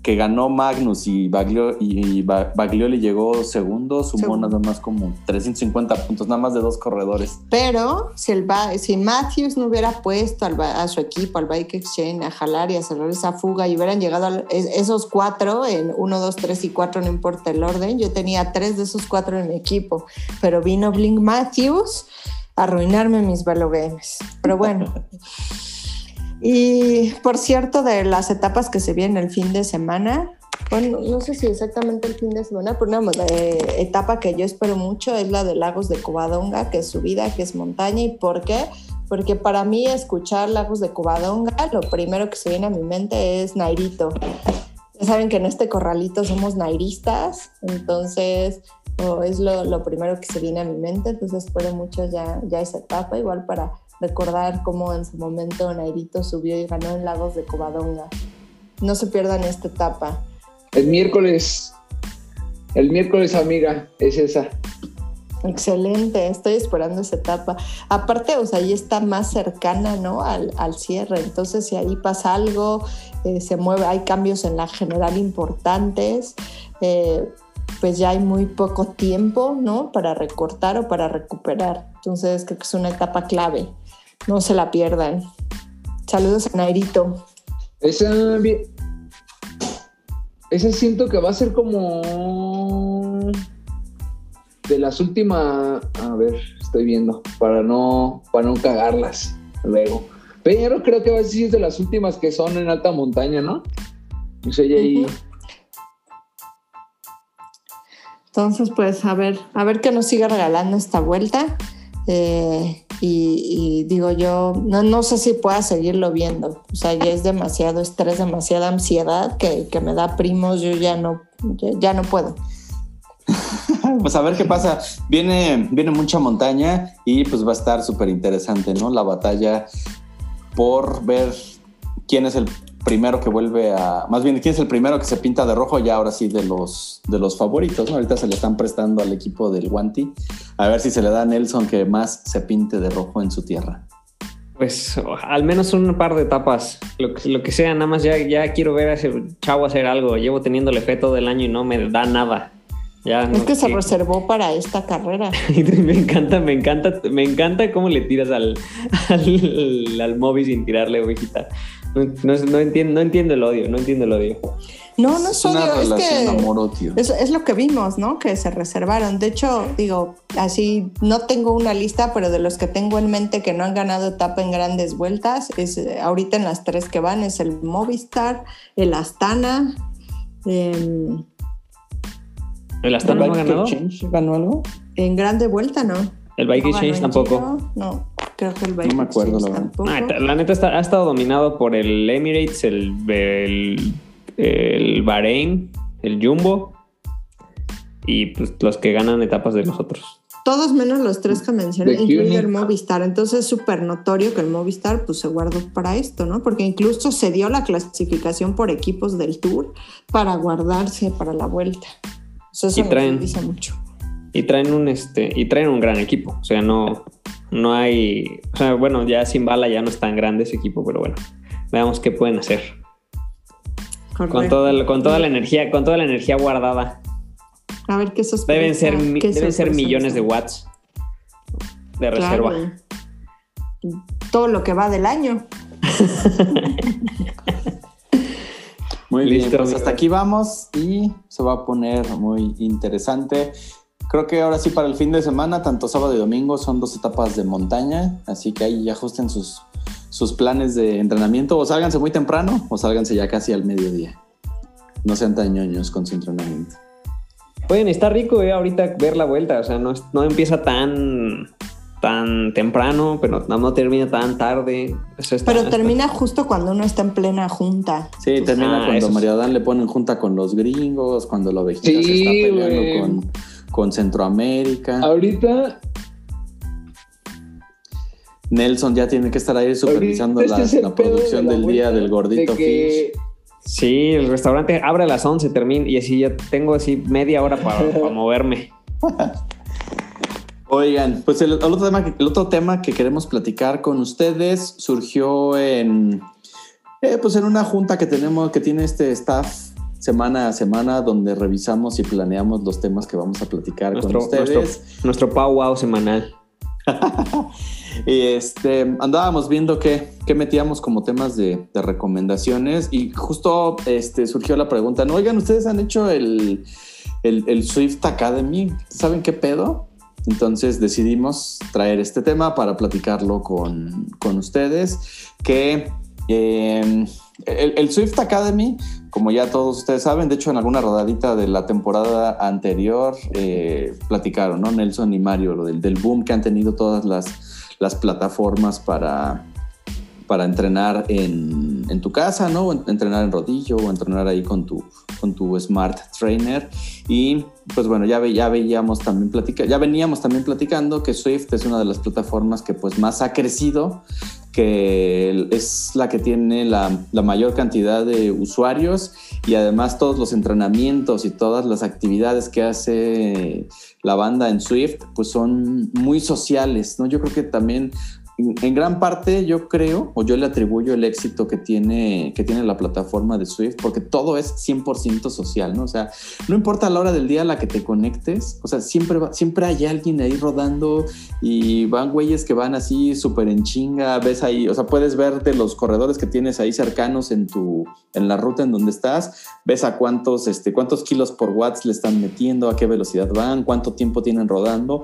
que ganó Magnus y, Baglio, y Ba- Baglioli llegó segundo, sumó nada más como 350 puntos, nada más de dos corredores. Pero si, el si Matthews no hubiera puesto al a su equipo, al Bike Exchange, a jalar y a cerrar esa fuga y hubieran llegado a esos cuatro en 1, 2, 3 y 4, no importa el orden, yo tenía tres de esos cuatro en mi equipo, pero vino Blink Matthews a arruinarme mis Velo Games. Pero bueno. Y por cierto, de las etapas que se vienen el fin de semana, bueno, no sé si exactamente el fin de semana, pero una eh, etapa que yo espero mucho es la de Lagos de Covadonga, que es subida, que es montaña. ¿Y por qué? Porque para mí escuchar Lagos de Covadonga, lo primero que se viene a mi mente es Nairito. Ya saben que en este corralito somos nairistas, entonces oh, es lo, lo primero que se viene a mi mente, entonces espero mucho ya, ya esa etapa, igual para recordar cómo en su momento Nairito subió y ganó en Lagos de Covadonga. No se pierdan esta etapa. El miércoles. El miércoles, amiga, es esa. Excelente, estoy esperando esa etapa. Aparte, o sea, ahí está más cercana, ¿no? Al, al cierre. Entonces, si ahí pasa algo, eh, se mueve, hay cambios en la general importantes, eh, pues ya hay muy poco tiempo, ¿no? Para recortar o para recuperar. Entonces, creo que es una etapa clave. No se la pierdan. Saludos a Nairito. Esa, esa siento que va a ser como de las últimas. A ver, estoy viendo para no para no cagarlas luego. Pero creo que va a ser de las últimas que son en alta montaña, ¿no? O sea, ya ahí. Entonces, pues a ver, a ver qué nos sigue regalando esta vuelta. Eh, y, digo yo, no, no sé si pueda seguirlo viendo. O sea, ya es demasiado estrés, demasiada ansiedad que, que me da primos. Yo ya no, ya no puedo. Pues a ver qué pasa. Viene, viene mucha montaña y pues va a estar súper interesante, ¿no? La batalla por ver quién es el primero que vuelve a. Más bien, quién es el primero que se pinta de rojo, ya ahora sí de los, de los favoritos, ¿no? Ahorita se le están prestando al equipo del Guanti. A ver si se le da a Nelson que más se pinte de rojo en su tierra. Pues al menos un par de etapas, lo que, lo que sea, nada más ya, ya quiero ver a ese chavo hacer algo. Llevo teniéndole fe todo el año y no me da nada. Ya, Es no que se reservó para esta carrera. me encanta, me encanta, me encanta cómo le tiras al, al, al móvil sin tirarle ovejita. No, no, no entiendo, no entiendo el odio, no entiendo el odio. No, no es es una odio, es relación que amor-odio. Es, es lo que vimos, ¿no? Que se reservaron. De hecho, digo, así no tengo una lista, pero de los que tengo en mente que no han ganado etapa en grandes vueltas, es eh, ahorita en las tres que van, es el Movistar, el Astana. em, ¿El Astana no ha ganado? ¿Ganó algo? en grande vuelta, ¿no? ¿El Bike No Exchange tampoco? Giro, No. Creo que el Viking me acuerdo, la verdad. Ah, la neta está- ha estado dominado por el Emirates, el, el, el Bahrein, el Jumbo y pues, los que ganan etapas de los otros. Todos menos los tres que mencioné, De incluido el Movistar. Entonces es súper notorio que el Movistar pues, se guardó para esto, ¿no? Porque incluso se dio la clasificación por equipos del Tour para guardarse para la vuelta. Eso, Y me traen- dice mucho. Y traen un este y traen un gran equipo. O sea, no, no hay. O sea, bueno, ya sin bala ya no es tan grande ese equipo, pero bueno. Veamos qué pueden hacer. Con toda, la- con toda la energía, con toda la energía guardada. A ver qué sorpresa. Deben ser, qué deben ser millones de watts de reserva. Claro. Todo lo que va del año. Muy Listo, bien, pues amigos. hasta aquí vamos y se va a poner muy interesante. Creo que ahora sí para el fin de semana, tanto sábado y domingo, son dos etapas de montaña, así que ahí ajusten sus, sus planes de entrenamiento o sálganse muy temprano o sálganse ya casi al mediodía. No sean tan ñoños con su entrenamiento. Pueden estar rico eh, ahorita ver la vuelta. O sea, no, es- no empieza tan, tan temprano, pero no, no termina tan tarde. Eso está- Pero está- termina justo cuando uno está en plena junta. Sí, termina Ah, cuando. Mario Dan le ponen junta con los gringos, cuando la ovejita se Sí, está peleando con, con Centroamérica. Ahorita, Nelson ya tiene que estar ahí supervisando la, este es la de producción la del día del gordito de que fish. Sí, el restaurante abre a las 11, termina y así ya tengo así media hora para, para moverme. Oigan, pues el, el otro tema que, el otro tema que queremos platicar con ustedes surgió en, eh, pues en una junta que tenemos, que tiene este staff semana a semana, donde revisamos y planeamos los temas que vamos a platicar Nuestro, con ustedes. nuestro, nuestro Pau Wow semanal. Y este, andábamos viendo qué, qué metíamos como temas de, de recomendaciones y justo este, surgió la pregunta, ¿no? Oigan, ¿ustedes han hecho el, el, el Swift Academy? ¿Saben qué pedo? Entonces decidimos traer este tema para platicarlo con, con ustedes, que eh, el, Swift Academy, como ya todos ustedes saben, de hecho en alguna rodadita de la temporada anterior eh, platicaron, ¿no? Nelson y Mario, lo del, del boom que han tenido todas las, las plataformas para, para entrenar en, en tu casa, ¿no? Entrenar en rodillo o entrenar ahí con tu, con tu Smart Trainer. Y pues bueno, ya, ve- ya veíamos también platica, ya veníamos también platicando que Swift es una de las plataformas que pues más ha crecido, que es la que tiene la, la mayor cantidad de usuarios y además todos los entrenamientos y todas las actividades que hace la banda en Swift pues son muy sociales, ¿no? Yo creo que también en gran parte yo creo o yo le atribuyo el éxito que tiene, que tiene la plataforma de Swift porque todo es 100% social, ¿no? O sea, no importa la hora del día a la que te conectes, o sea, siempre, va- siempre hay alguien ahí rodando y van güeyes que van así súper en chinga, ves ahí, o sea, puedes ver de los corredores que tienes ahí cercanos en tu, en la ruta en donde estás, ves a cuántos, este, cuántos kilos por watts le están metiendo, a qué velocidad van, cuánto tiempo tienen rodando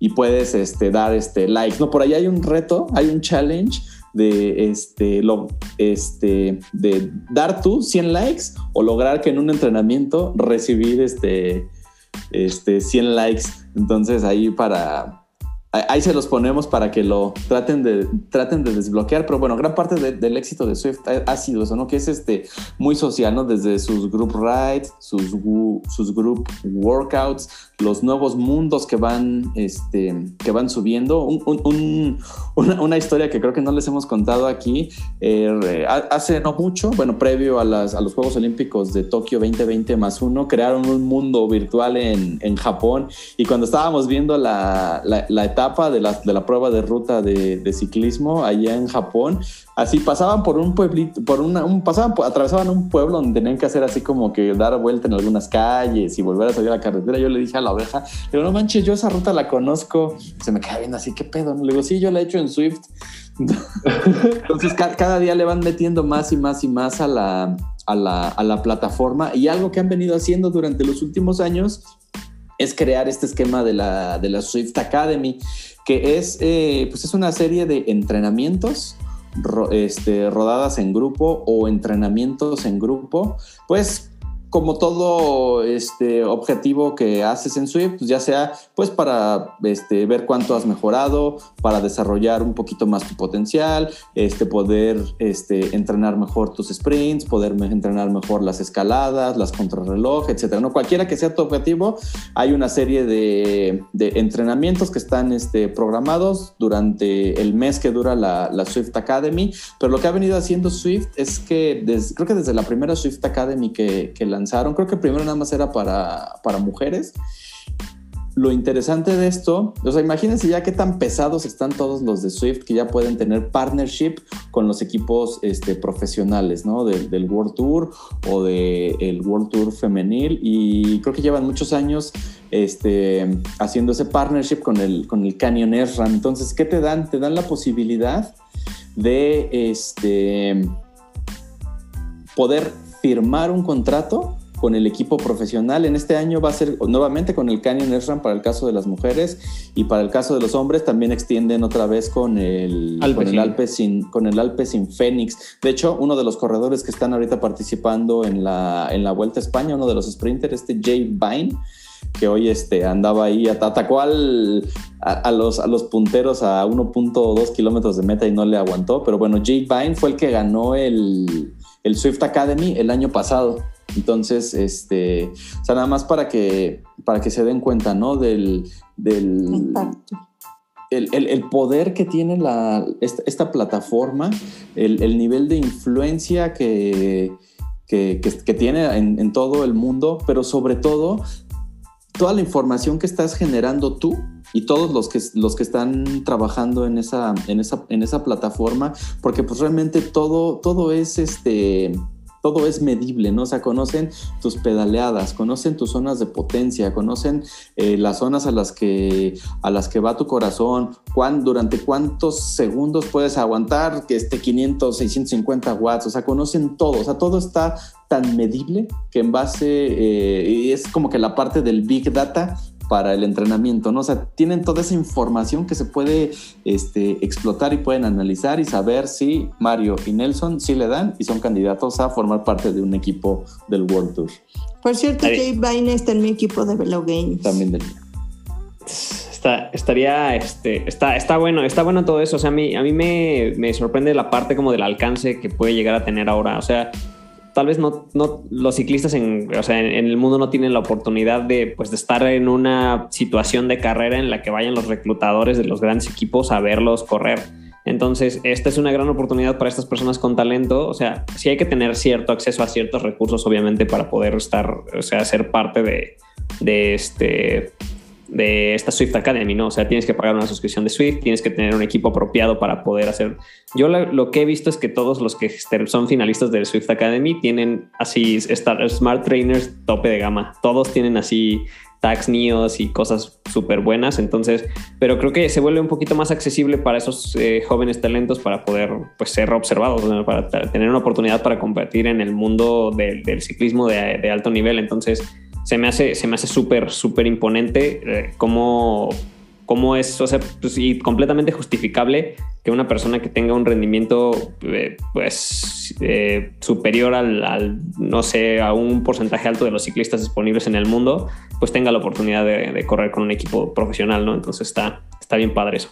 y puedes este, dar este, likes. No, por ahí hay un reto, hay un challenge de, este, lo, este, de dar tú 100 likes o lograr que en un entrenamiento recibir este, este, 100 likes. Entonces ahí para... ahí- se los ponemos para que lo traten de, traten de desbloquear, pero bueno, gran parte de- del éxito de Swift ha, sido eso, ¿no? Que es este muy social, ¿no? Desde sus group rides, sus, sus group workouts, los nuevos mundos que van, este, que van subiendo. Un- un- un- una, historia que creo que no les hemos contado aquí. eh, hace no mucho, bueno, previo a, las, a los Juegos Olímpicos de Tokio 2020 más uno, crearon un mundo virtual en, en Japón y cuando estábamos viendo la, la- la etapa de la, de la prueba de ruta de, de ciclismo allá en Japón, así pasaban por un pueblito, por una, un, pasaban, atravesaban un pueblo donde tenían que hacer así como que dar vuelta en algunas calles y volver a salir a la carretera. Yo le dije a la oveja, digo, no manches, yo esa ruta la conozco. Se me queda viendo así, ¿qué pedo? Le digo, sí, yo la he hecho en Swift. Entonces ca- cada día le van metiendo más y más y más a la, a la, a la plataforma y algo que han venido haciendo durante los últimos años es crear este esquema de la, de la Swift Academy, que es, eh, pues es una serie de entrenamientos este, rodadas en grupo o entrenamientos en grupo, pues como todo este objetivo que haces en Swift, pues ya sea pues para este, ver cuánto has mejorado, para desarrollar un poquito más tu potencial, este, poder este, entrenar mejor tus sprints, poder entrenar mejor las escaladas, las contrarreloj, etcétera. ¿no? Cualquiera que sea tu objetivo, hay una serie de, entrenamientos que están este, programados durante el mes que dura la, Swift Academy, pero lo que ha venido haciendo Swift es que creo que desde la primera Swift Academy que, que lanzaron, creo que primero nada más era para, para mujeres. Lo interesante de esto, o sea, imagínense ya qué tan pesados están todos los de Swift que ya pueden tener partnership con los equipos este, profesionales, ¿no? del World Tour o del World Tour femenil y creo que llevan muchos años este, haciendo ese partnership con el, con el Canyon SRAM. Entonces, ¿qué te dan? Te dan la posibilidad de este, poder firmar un contrato con el equipo profesional. En este año va a ser nuevamente con el Canyon SRAM para el caso de las mujeres y para el caso de los hombres también extienden otra vez con el, con el Alpecin, con el Alpecin Phoenix. De hecho, uno de los corredores que están ahorita participando en la, en la Vuelta a España, uno de los sprinters, este Jay Vine, que hoy este, andaba ahí, atacó al, a, los, a los punteros a 1.2 kilómetros de meta y no le aguantó. Pero bueno, Jay Vine fue el que ganó el, el Swift Academy el año pasado. Entonces, este, o sea, nada más para que, para que se den cuenta, ¿no? Del, del el, poder que tiene la, esta, plataforma, el, nivel de influencia que, que, tiene en, en, todo el mundo, pero sobre todo toda la información que estás generando tú y todos los que, los que están trabajando en esa, en esa, en esa plataforma, porque pues realmente todo, todo es este todo es medible, ¿no? O sea, conocen tus pedaleadas, conocen tus zonas de potencia, conocen eh, las zonas a las, que, a las que va tu corazón, durante cuántos segundos puedes aguantar que esté 500, 650 watts, o sea, conocen todo, o sea, todo está tan medible que en base, eh, es como que la parte del Big Data para el entrenamiento, ¿no? O sea, tienen toda esa información que se puede este, explotar y pueden analizar y saber si Mario y Nelson sí le dan y son candidatos a formar parte de un equipo del World Tour. Por cierto, Jay Vine está en mi equipo de Velo Games. También del Está, estaría, este, está, está bueno, está bueno todo eso. O sea, a mí, a mí me, me sorprende la parte como del alcance que puede llegar a tener ahora. O sea, tal vez no, no los ciclistas en, o sea, en, el mundo no tienen la oportunidad de, pues, de estar en una situación de carrera en la que vayan los reclutadores de los grandes equipos a verlos correr. Entonces, esta es una gran oportunidad para estas personas con talento. O sea, sí hay que tener cierto acceso a ciertos recursos, obviamente, para poder estar, o sea, ser parte de, de este de esta Swift Academy, ¿no? O sea, tienes que pagar una suscripción de Swift, tienes que tener un equipo apropiado para poder hacer. Yo lo, que he visto es que todos los que son finalistas del Swift Academy tienen así Smart Trainers tope de gama. Todos tienen así tags NIOS y cosas súper buenas. Entonces, pero creo que se vuelve un poquito más accesible para esos eh, jóvenes talentos para poder pues, ser observados, para tener una oportunidad para competir en el mundo del ciclismo de, de alto nivel. Entonces, se me hace, se me hace súper, súper imponente eh, cómo, cómo, es, o sea, pues, y completamente justificable que una persona que tenga un rendimiento eh, pues eh, superior al, no sé, a un porcentaje alto de los ciclistas disponibles en el mundo, pues tenga la oportunidad de, correr con un equipo profesional, ¿no? Entonces está, está bien padre eso.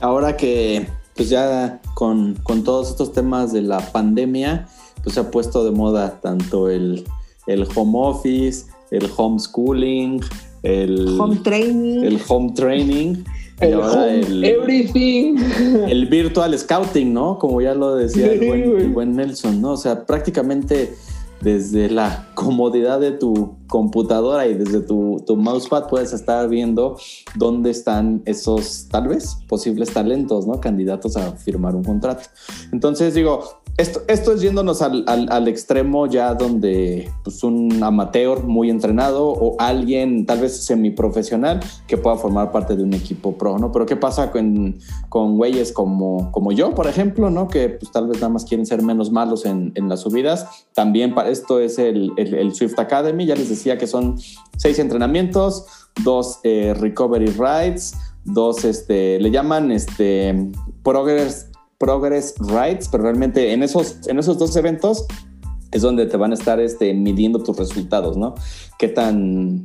Ahora que pues ya con, con todos estos temas de la pandemia, pues se ha puesto de moda tanto el, home office, el homeschooling, el home training, el home training. El, everything. El virtual scouting, ¿no? Como ya lo decía el buen, Nelson, ¿no? O sea, prácticamente desde la comodidad de tu computadora y desde tu, tu, mousepad puedes estar viendo dónde están esos, tal vez, posibles talentos, ¿no? Candidatos a firmar un contrato. Entonces digo, esto, esto es yéndonos al, al, extremo ya donde pues, un amateur muy entrenado o alguien tal vez semiprofesional que pueda formar parte de un equipo pro, ¿no? Pero ¿qué pasa con, con güeyes como, como yo, por ejemplo, ¿no? Que pues tal vez nada más quieren ser menos malos en, en las subidas. También para esto es el, el, Swift Academy, ya les decía que son seis entrenamientos, dos eh, recovery rides, dos, este, le llaman este, progress Progress Rides, pero realmente en esos, en esos dos eventos es donde te van a estar este, midiendo tus resultados, ¿no? Qué tan,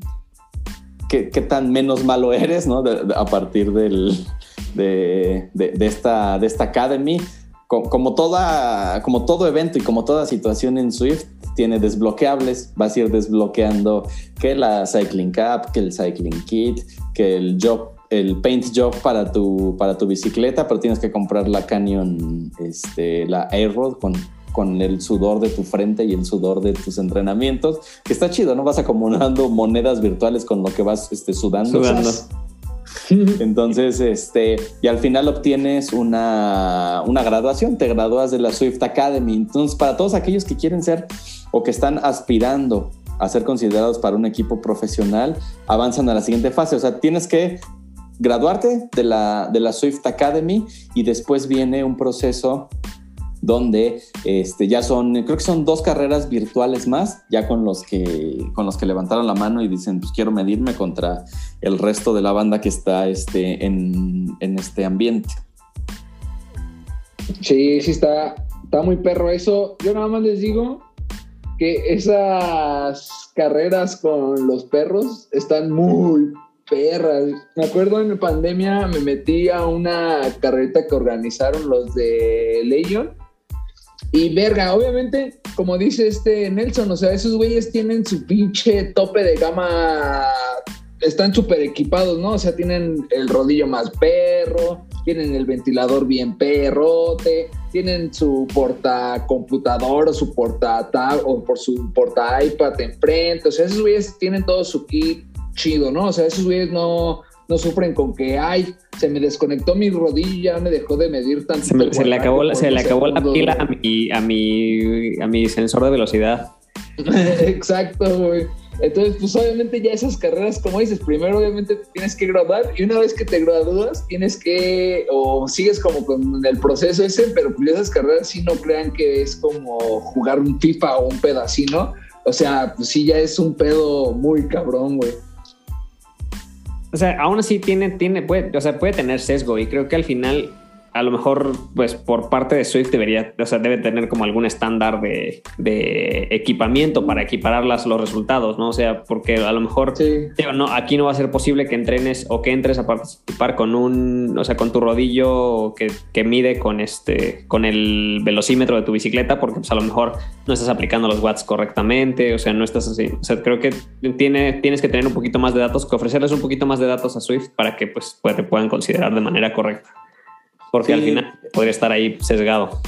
qué, tan menos malo eres, ¿no? a partir del, de, esta, de esta Academy. Como, toda, como todo evento y como toda situación en Swift, tiene desbloqueables, vas a ir desbloqueando que la Cycling Cap, que el Cycling Kit, que el job, el paint job para tu, para tu bicicleta, pero tienes que comprar la Canyon, este, la Airrod con con el sudor de tu frente y el sudor de tus entrenamientos, que está chido, ¿no? Vas acumulando monedas virtuales con lo que vas este, sudando. Sudando. Entonces, este, y al final obtienes una, una graduación, te gradúas de la Swift Academy. Entonces, para todos aquellos que quieren ser o que están aspirando a ser considerados para un equipo profesional, avanzan a la siguiente fase. O sea, tienes que graduarte de la, de la Swift Academy y después viene un proceso donde este, ya son, creo que son dos carreras virtuales más, ya con los que, con los que levantaron la mano y dicen, pues quiero medirme contra el resto de la banda que está este, en, este ambiente. Sí, sí, está, está muy perro eso. Yo nada más les digo que esas carreras con los perros están muy perras. Me acuerdo en pandemia me metí a una carreta que organizaron los de Legion y verga, obviamente, como dice este Nelson, o sea, esos güeyes tienen su pinche tope de gama, están súper equipados, ¿no? O sea, tienen el rodillo más perro, tienen el ventilador bien perrote, tienen su porta computador o su porta o por su porta iPad enfrente, o sea, esos güeyes tienen todo su kit chido, ¿no? O sea, esos güeyes no, no sufren con que, ay, se me desconectó mi rodilla, me dejó de medir tanto. Se, le acabó, la, se le acabó la pila a mi, a, mi, a mi sensor de velocidad. Exacto, güey. Entonces, pues obviamente ya esas carreras, como dices, primero obviamente tienes que graduar y una vez que te gradúas tienes que, o sigues como con el proceso ese, pero pues esas carreras sí no crean que es como jugar un FIFA o un pedacino. O sea, pues sí ya es un pedo muy cabrón, güey. O sea, aún así tiene, tiene, puede, o sea, puede tener sesgo y creo que al final a lo mejor, pues por parte de Swift debería, o sea, debe tener como algún estándar de, equipamiento para equiparar las, los resultados, ¿no? O sea, porque a lo mejor, no, aquí no va a ser posible que entrenes o que entres a participar con un, o sea, con tu rodillo que, que mide con este, con el velocímetro de tu bicicleta, porque pues a lo mejor no estás aplicando los watts correctamente, o sea, no estás así. O sea, creo que tiene, tienes que tener un poquito más de datos, que ofrecerles un poquito más de datos a Swift para que pues, te puedan considerar de manera correcta porque al final puede estar ahí sesgado.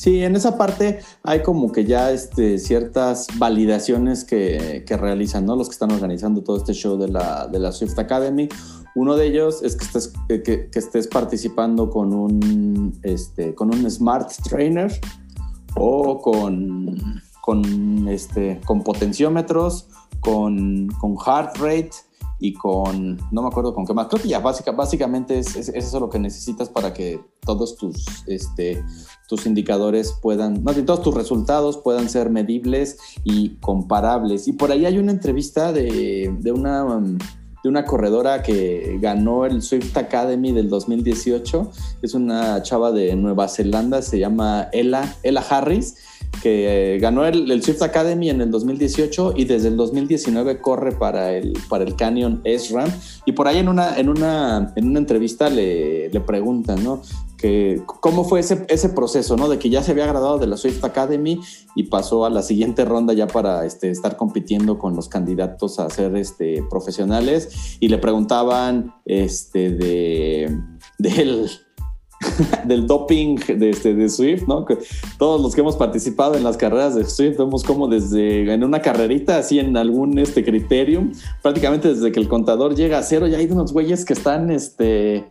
Sí, en esa parte hay como que ya este, ciertas validaciones que, realizan ¿no? los que están organizando todo este show de la, de la Swift Academy. Uno de ellos es que estés, que, estés participando con un, este, con un Smart Trainer o con, con, este, con potenciómetros, con, con heart rate y con, no me acuerdo con qué más, creo que ya básica, básicamente es, es, eso lo que necesitas para que todos tus, este, tus indicadores puedan, no, todos tus resultados puedan ser medibles y comparables. Y por ahí hay una entrevista de, de una... de una corredora que ganó el Swift Academy del 2018. Es una chava de Nueva Zelanda, se llama Ella, Ella Harris que ganó el, Swift Academy en el 2018 y desde el 2019 corre para el, para el Canyon S-Ram. Y por ahí en una, en una, en una entrevista le, le preguntan, ¿no? Que, ¿Cómo fue ese, ese proceso, ¿no? De que ya se había graduado de la Swift Academy y pasó a la siguiente ronda ya para este, estar compitiendo con los candidatos a ser este, profesionales. Y le preguntaban este, de, del del doping de, este, de Swift, ¿no? todos los que hemos participado en las carreras de Swift vemos como desde en una carrerita, así en algún este criterium, prácticamente desde que el contador llega a cero, ya hay unos güeyes que están este,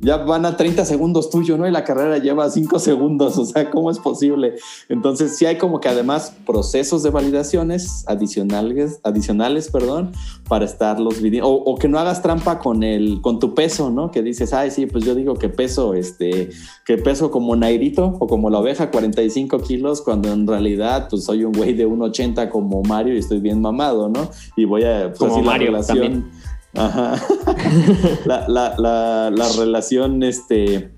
ya van a 30 segundos tuyo, ¿no? Y la carrera lleva 5 segundos, o sea, ¿cómo es posible? Entonces, sí hay como que además procesos de validaciones adicionales, adicionales, perdón, para estarlos los o, o, que no hagas trampa con el, con tu peso, ¿no? Que dices, ay, sí, pues yo digo que peso, este, que peso como Nairito o como la oveja, 45 kilos, cuando en realidad, pues soy un güey de 1,80 como Mario y estoy bien mamado, ¿no? Y voy a, pues, como Mario, la También Ajá. la, la, la, relación, este.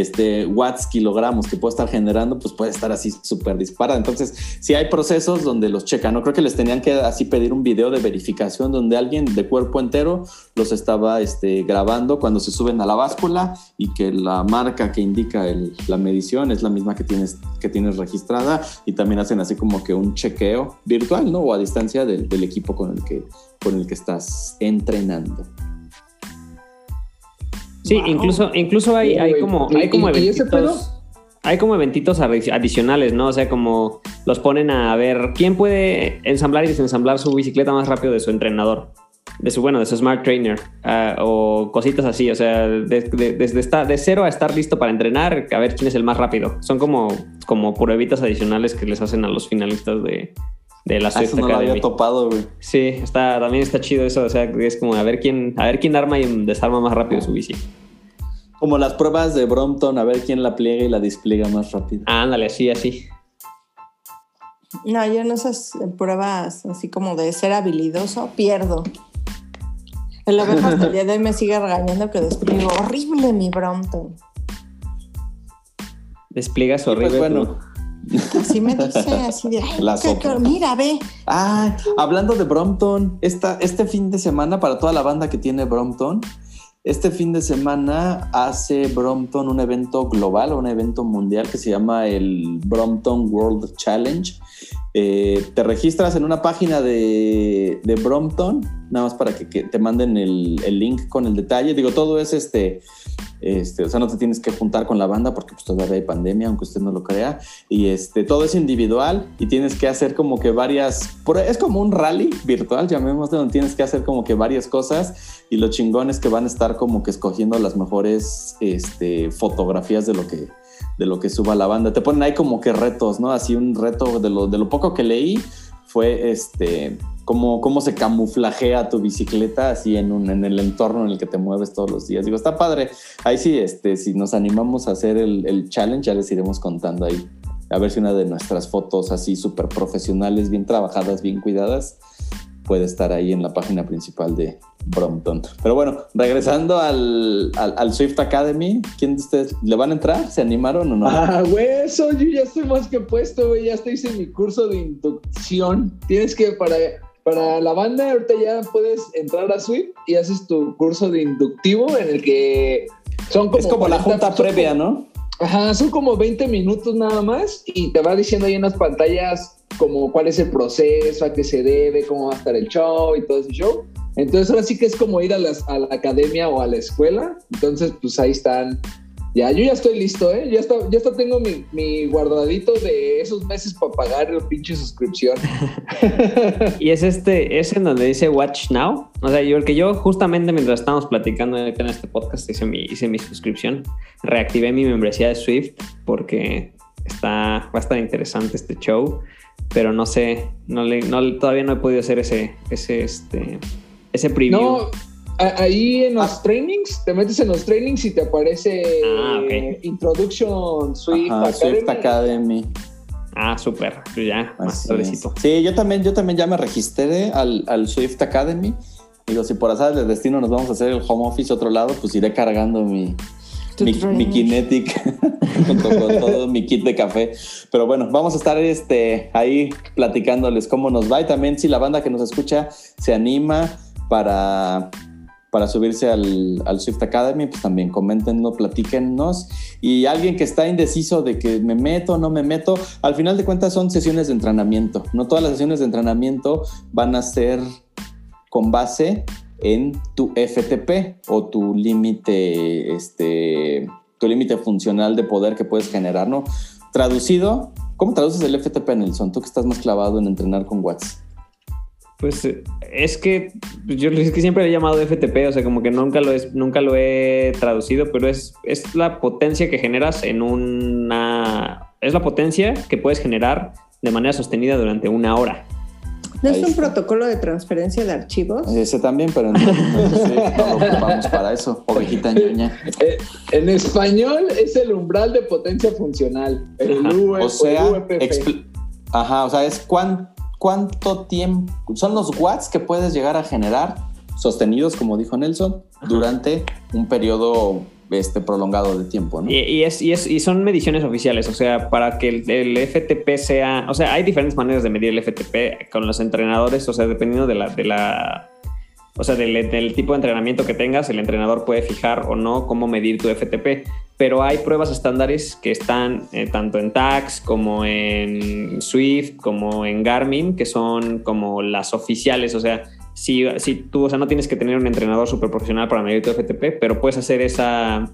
Este, watts, kilogramos que puede estar generando, pues puede estar así súper disparada. Entonces, si hay procesos donde los checan, no creo que les tenían que así pedir un video de verificación donde alguien de cuerpo entero los estaba este, grabando cuando se suben a la báscula y que la marca que indica la medición es la misma que tienes, que tienes registrada y también hacen así como que un chequeo virtual, ¿no? O a distancia del, del equipo con el, que, con el que estás entrenando. Sí, incluso, incluso hay, hay como, hay como eventitos. Hay como eventitos adicionales, ¿no? O sea, como los ponen a ver quién puede ensamblar y desensamblar su bicicleta más rápido de su entrenador, de su, bueno, de su smart trainer, ah, o cositas así. O sea, desde estar, de cero a estar listo para entrenar, a ver quién es el más rápido. Son como, como pruebitas adicionales que les hacen a los finalistas de, de la ah, Swift no Lo había topado, güey. Sí, está, también está chido eso. O sea, es como a ver quién, a ver quién arma y desarma más rápido su bici. Como las pruebas de Brompton, a ver quién la pliega y la despliega más rápido. Ándale, así, así. No, yo en esas pruebas así como de ser habilidoso, pierdo. El oveja hasta el día de hoy me sigue regañando que despliego horrible mi Brompton. Despliegas pues, horrible. Pues bueno. Así me dice, así de, mira, ve. Ah, hablando de Brompton, esta, este fin de semana para toda la banda que tiene Brompton, este fin de semana hace Brompton un evento global, un evento mundial que se llama el Brompton World Challenge. Eh, te registras en una página de, de Brompton, nada más para que, te manden el, link con el detalle. Digo, todo es este este, o sea, no te tienes que juntar con la banda porque pues, todavía hay pandemia, aunque usted no lo crea. Y este, todo es individual y tienes que hacer como que varias... Es como un rally virtual, llamémoslo, donde tienes que hacer como que varias cosas y los chingones que van a estar como que escogiendo las mejores este, fotografías de lo que de lo que suba la banda. Te ponen ahí como que retos, ¿no? Así un reto de lo, de lo poco que leí fue este cómo, cómo se camuflajea tu bicicleta así en, un, en el entorno en el que te mueves todos los días. Digo, está padre. Ahí sí, este, si nos animamos a hacer el, el challenge, ya les iremos contando ahí. A ver si una de nuestras fotos así súper profesionales, bien trabajadas, bien cuidadas, puede estar ahí en la página principal de Brompton. Pero bueno, regresando al, al, Swift Academy, ¿quién de ustedes le van a entrar? ¿Se animaron o no? Ah, güey, eso yo ya estoy más que puesto, güey, ya estoy en mi curso de inducción. Tienes que, para para la banda, ahorita ya puedes entrar a Swift y haces tu curso de inductivo en el que son como. Es como la junta previa, ¿no? Ajá, son como 20 minutos nada más y te va diciendo ahí en las pantallas como cuál es el proceso, a qué se debe, cómo va a estar el show y todo ese show. Entonces ahora sí que es como ir a, las, a la academia o a la escuela. Entonces pues ahí están ya, yo ya estoy listo, ¿eh? Ya está, ya está tengo mi, guardadito de esos meses para pagar la pinche suscripción. y es este, es en donde dice Watch Now. O sea, yo el que yo justamente mientras estábamos platicando en este podcast hice mi, hice mi suscripción. Reactivé mi membresía de Swift porque está, va a estar interesante este show. Pero no sé, no le, no, todavía no he podido hacer ese, ese, este, ese preview. No Ahí en los ah. trainings, te metes en los trainings y te aparece ah, Introduction Swift, Academy. Ah, súper, pues ya, más Sí, yo también, yo también ya me registré al, al, Swift Academy. Digo, si por azar del destino nos vamos a hacer el home office otro lado, pues iré cargando mi, mi, Kinetic con, todo mi kit de café. Pero bueno, vamos a estar este, ahí platicándoles cómo nos va y también si la banda que nos escucha se anima para para subirse al, al, Swift Academy, pues también coméntenlo, platíquennos. Y alguien que está indeciso de que me meto o no me meto, al final de cuentas son sesiones de entrenamiento. No todas las sesiones de entrenamiento van a ser con base en tu FTP o tu límite, este, tu límite funcional de poder que puedes generar, ¿no? Traducido, ¿cómo traduces el FTP, Nelson? Tú que estás más clavado en entrenar con Watts. Pues eh, es que pues, yo es que siempre he llamado FTP, o sea, como que nunca lo, es, nunca lo he traducido, pero es, es la potencia que generas en una... Es la potencia que puedes generar de manera sostenida durante una hora. ¿No es un protocolo de transferencia de archivos? Ese también, pero no, lo ocupamos para eso, ovejita ñoña. Eh, en español es el umbral de potencia funcional, el, o sea, Ajá, o sea, es cuánto cuánto tiempo, son los watts que puedes llegar a generar sostenidos, como dijo Nelson, durante un periodo este, prolongado de tiempo. ¿no? Y, es, y, es, y son mediciones oficiales, o sea, para que el, el, FTP sea, o sea, hay diferentes maneras de medir el FTP con los entrenadores, o sea, dependiendo de la, de la o sea, del, del, tipo de entrenamiento que tengas, el entrenador puede fijar o no cómo medir tu FTP. Pero hay pruebas estándares que están eh, tanto en TAX como en Swift, como en Garmin, que son como las oficiales. O sea, si, si tú, o sea, no tienes que tener un entrenador súper profesional para medir tu FTP, pero puedes hacer esa,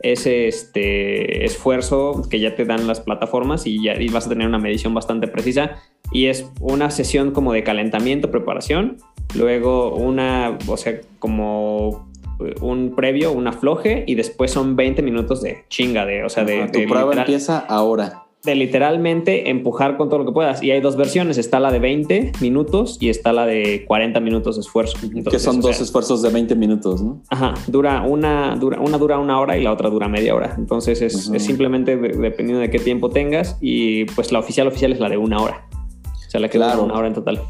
ese este, esfuerzo que ya te dan las plataformas y ya y vas a tener una medición bastante precisa. Y es una sesión como de calentamiento, preparación, luego una, o sea, como un previo, un afloje y después son 20 minutos de chinga, de, o sea, de... tu prueba empieza ahora. De literalmente empujar con todo lo que puedas. Y hay dos versiones, está la de 20 minutos y está la de 40 minutos de esfuerzo. Entonces, que son dos esfuerzos de 20 minutos, ¿no? Ajá, dura una, dura, una dura una hora y la otra dura media hora. Entonces es, simplemente de, dependiendo de qué tiempo tengas y pues la oficial oficial es la de una hora. O sea, la que claro. dura una hora en total.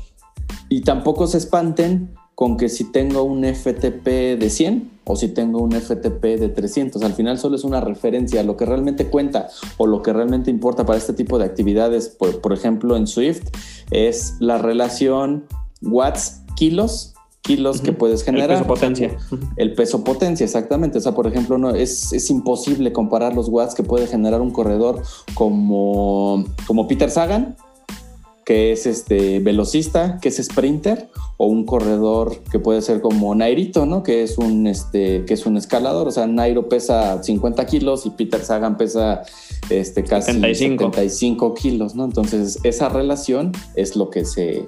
Y tampoco se espanten con que si tengo un FTP de 100 o si tengo un FTP de 300. Al final solo es una referencia. Lo que realmente cuenta o lo que realmente importa para este tipo de actividades, por, por ejemplo en Swift, es la relación watts-kilos kilos uh -huh. que puedes generar. El peso potencia. El peso potencia, exactamente. O sea, por ejemplo, no, es, es imposible comparar los watts que puede generar un corredor como, como Peter Sagan, que es este velocista, que es sprinter, o un corredor que puede ser como Nairito, ¿no? Que es un este, que es un escalador. O sea, Nairo pesa 50 kilos y Peter Sagan pesa este, casi 75. 75 kilos, ¿no? Entonces, esa relación es lo que se,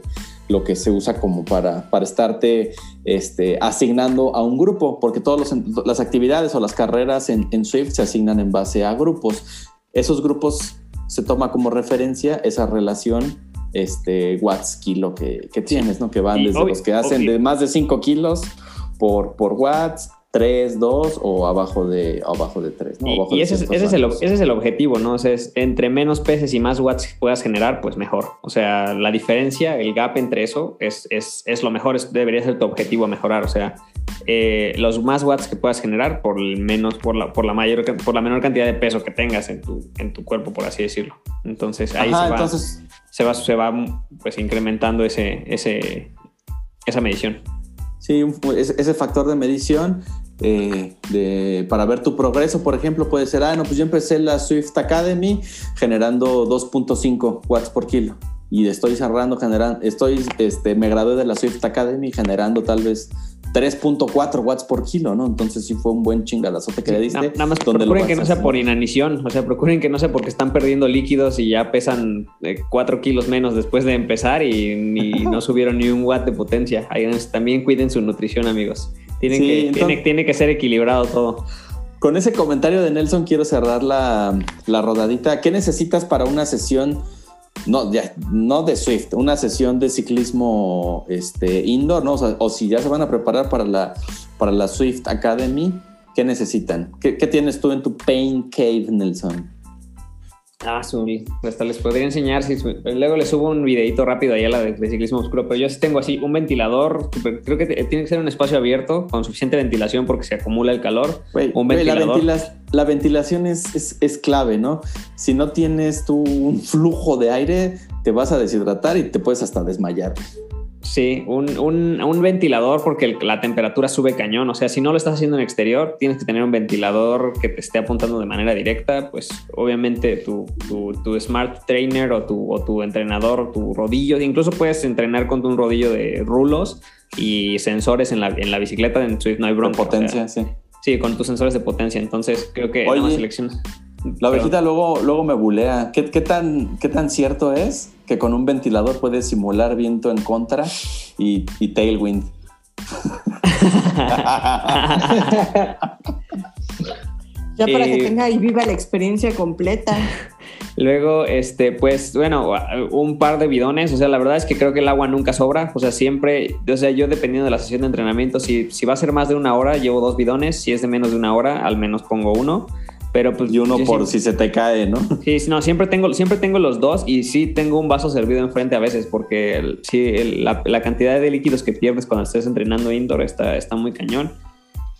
lo que se usa como para, para estarte este, asignando a un grupo, porque todas las actividades o las carreras en, en Swift se asignan en base a grupos. Esos grupos se toma como referencia esa relación este, watts kilo que, que tienes, ¿no? Que van desde obvio, los que hacen obvio. de más de 5 kilos por, por watts, 3, 2 o abajo de, abajo de 3. ¿no? y, y ese, es, ese, es el, ese, es, el, objetivo, ¿no? O sea, es, entre menos peces y más watts puedas generar, pues mejor. O sea, la diferencia, el gap entre eso es, es, es lo mejor, debería ser tu objetivo a mejorar. O sea, eh, los más watts que puedas generar por menos, por la, por la mayor, por la menor cantidad de peso que tengas en tu, en tu cuerpo, por así decirlo. Entonces ahí Ajá, se va. Entonces se va, se va pues incrementando ese, ese, esa medición. Sí, ese factor de medición eh, de, para ver tu progreso, por ejemplo, puede ser, ah, no, pues yo empecé la Swift Academy generando 2.5 watts por kilo y estoy cerrando, generando, estoy, este, me gradué de la Swift Academy generando tal vez 3.4 watts por kilo, ¿no? Entonces sí fue un buen chingadazote que sí, le diste. Nada más procuren que no sea por inanición, o sea, procuren que no sea porque están perdiendo líquidos y ya pesan 4 eh, kilos menos después de empezar y ni, no subieron ni un watt de potencia. Ahí también cuiden su nutrición, amigos. Tienen sí, que, entonces, tiene, tiene que ser equilibrado todo. Con ese comentario de Nelson quiero cerrar la, la rodadita. ¿Qué necesitas para una sesión? no, ya, no de Swift, una sesión de ciclismo este, indoor, ¿no? O, sea, o, si ya se van a preparar para la, para la Swift Academy, ¿qué necesitan? ¿Qué, ¿Qué, tienes tú en tu Pain Cave, Nelson? Ah, subí. Hasta les podría enseñar. Si luego les subo un videito rápido ahí a la de, de, ciclismo oscuro. Pero yo sí tengo así un ventilador. Creo que tiene que ser un espacio abierto con suficiente ventilación porque se acumula el calor. Wey, un wey, la, ventila la, ventilación es, es, es, clave, ¿no? Si no tienes tú un flujo de aire, te vas a deshidratar y te puedes hasta desmayar. Sí, un, un, un, ventilador porque el, la temperatura sube cañón. O sea, si no lo estás haciendo en exterior, tienes que tener un ventilador que te esté apuntando de manera directa. Pues obviamente tu, tu, tu smart trainer o tu, o tu entrenador, o tu rodillo, incluso puedes entrenar con un rodillo de rulos y sensores en la, en la bicicleta. En Swift no hay bronca. Potencia, o sea, sí. Sí, con tus sensores de potencia. Entonces creo que Oye, nada más seleccionas. La ovejita luego, luego me bulea. ¿Qué, ¿Qué, tan, ¿Qué tan cierto es que con un ventilador puedes simular viento en contra y, y tailwind? ya para eh, que tenga y viva la experiencia completa. Luego, este, pues, bueno, un par de bidones. O sea, la verdad es que creo que el agua nunca sobra. O sea, siempre, o sea, yo dependiendo de la sesión de entrenamiento, si, si va a ser más de una hora, llevo dos bidones. Si es de menos de una hora, al menos pongo uno. Pero pues, y uno por siempre- si se te cae, ¿no? Sí, no, siempre tengo, siempre tengo los dos y sí tengo un vaso servido enfrente a veces porque el- sí, el- la, la cantidad de líquidos que pierdes cuando estés entrenando indoor está, está muy cañón.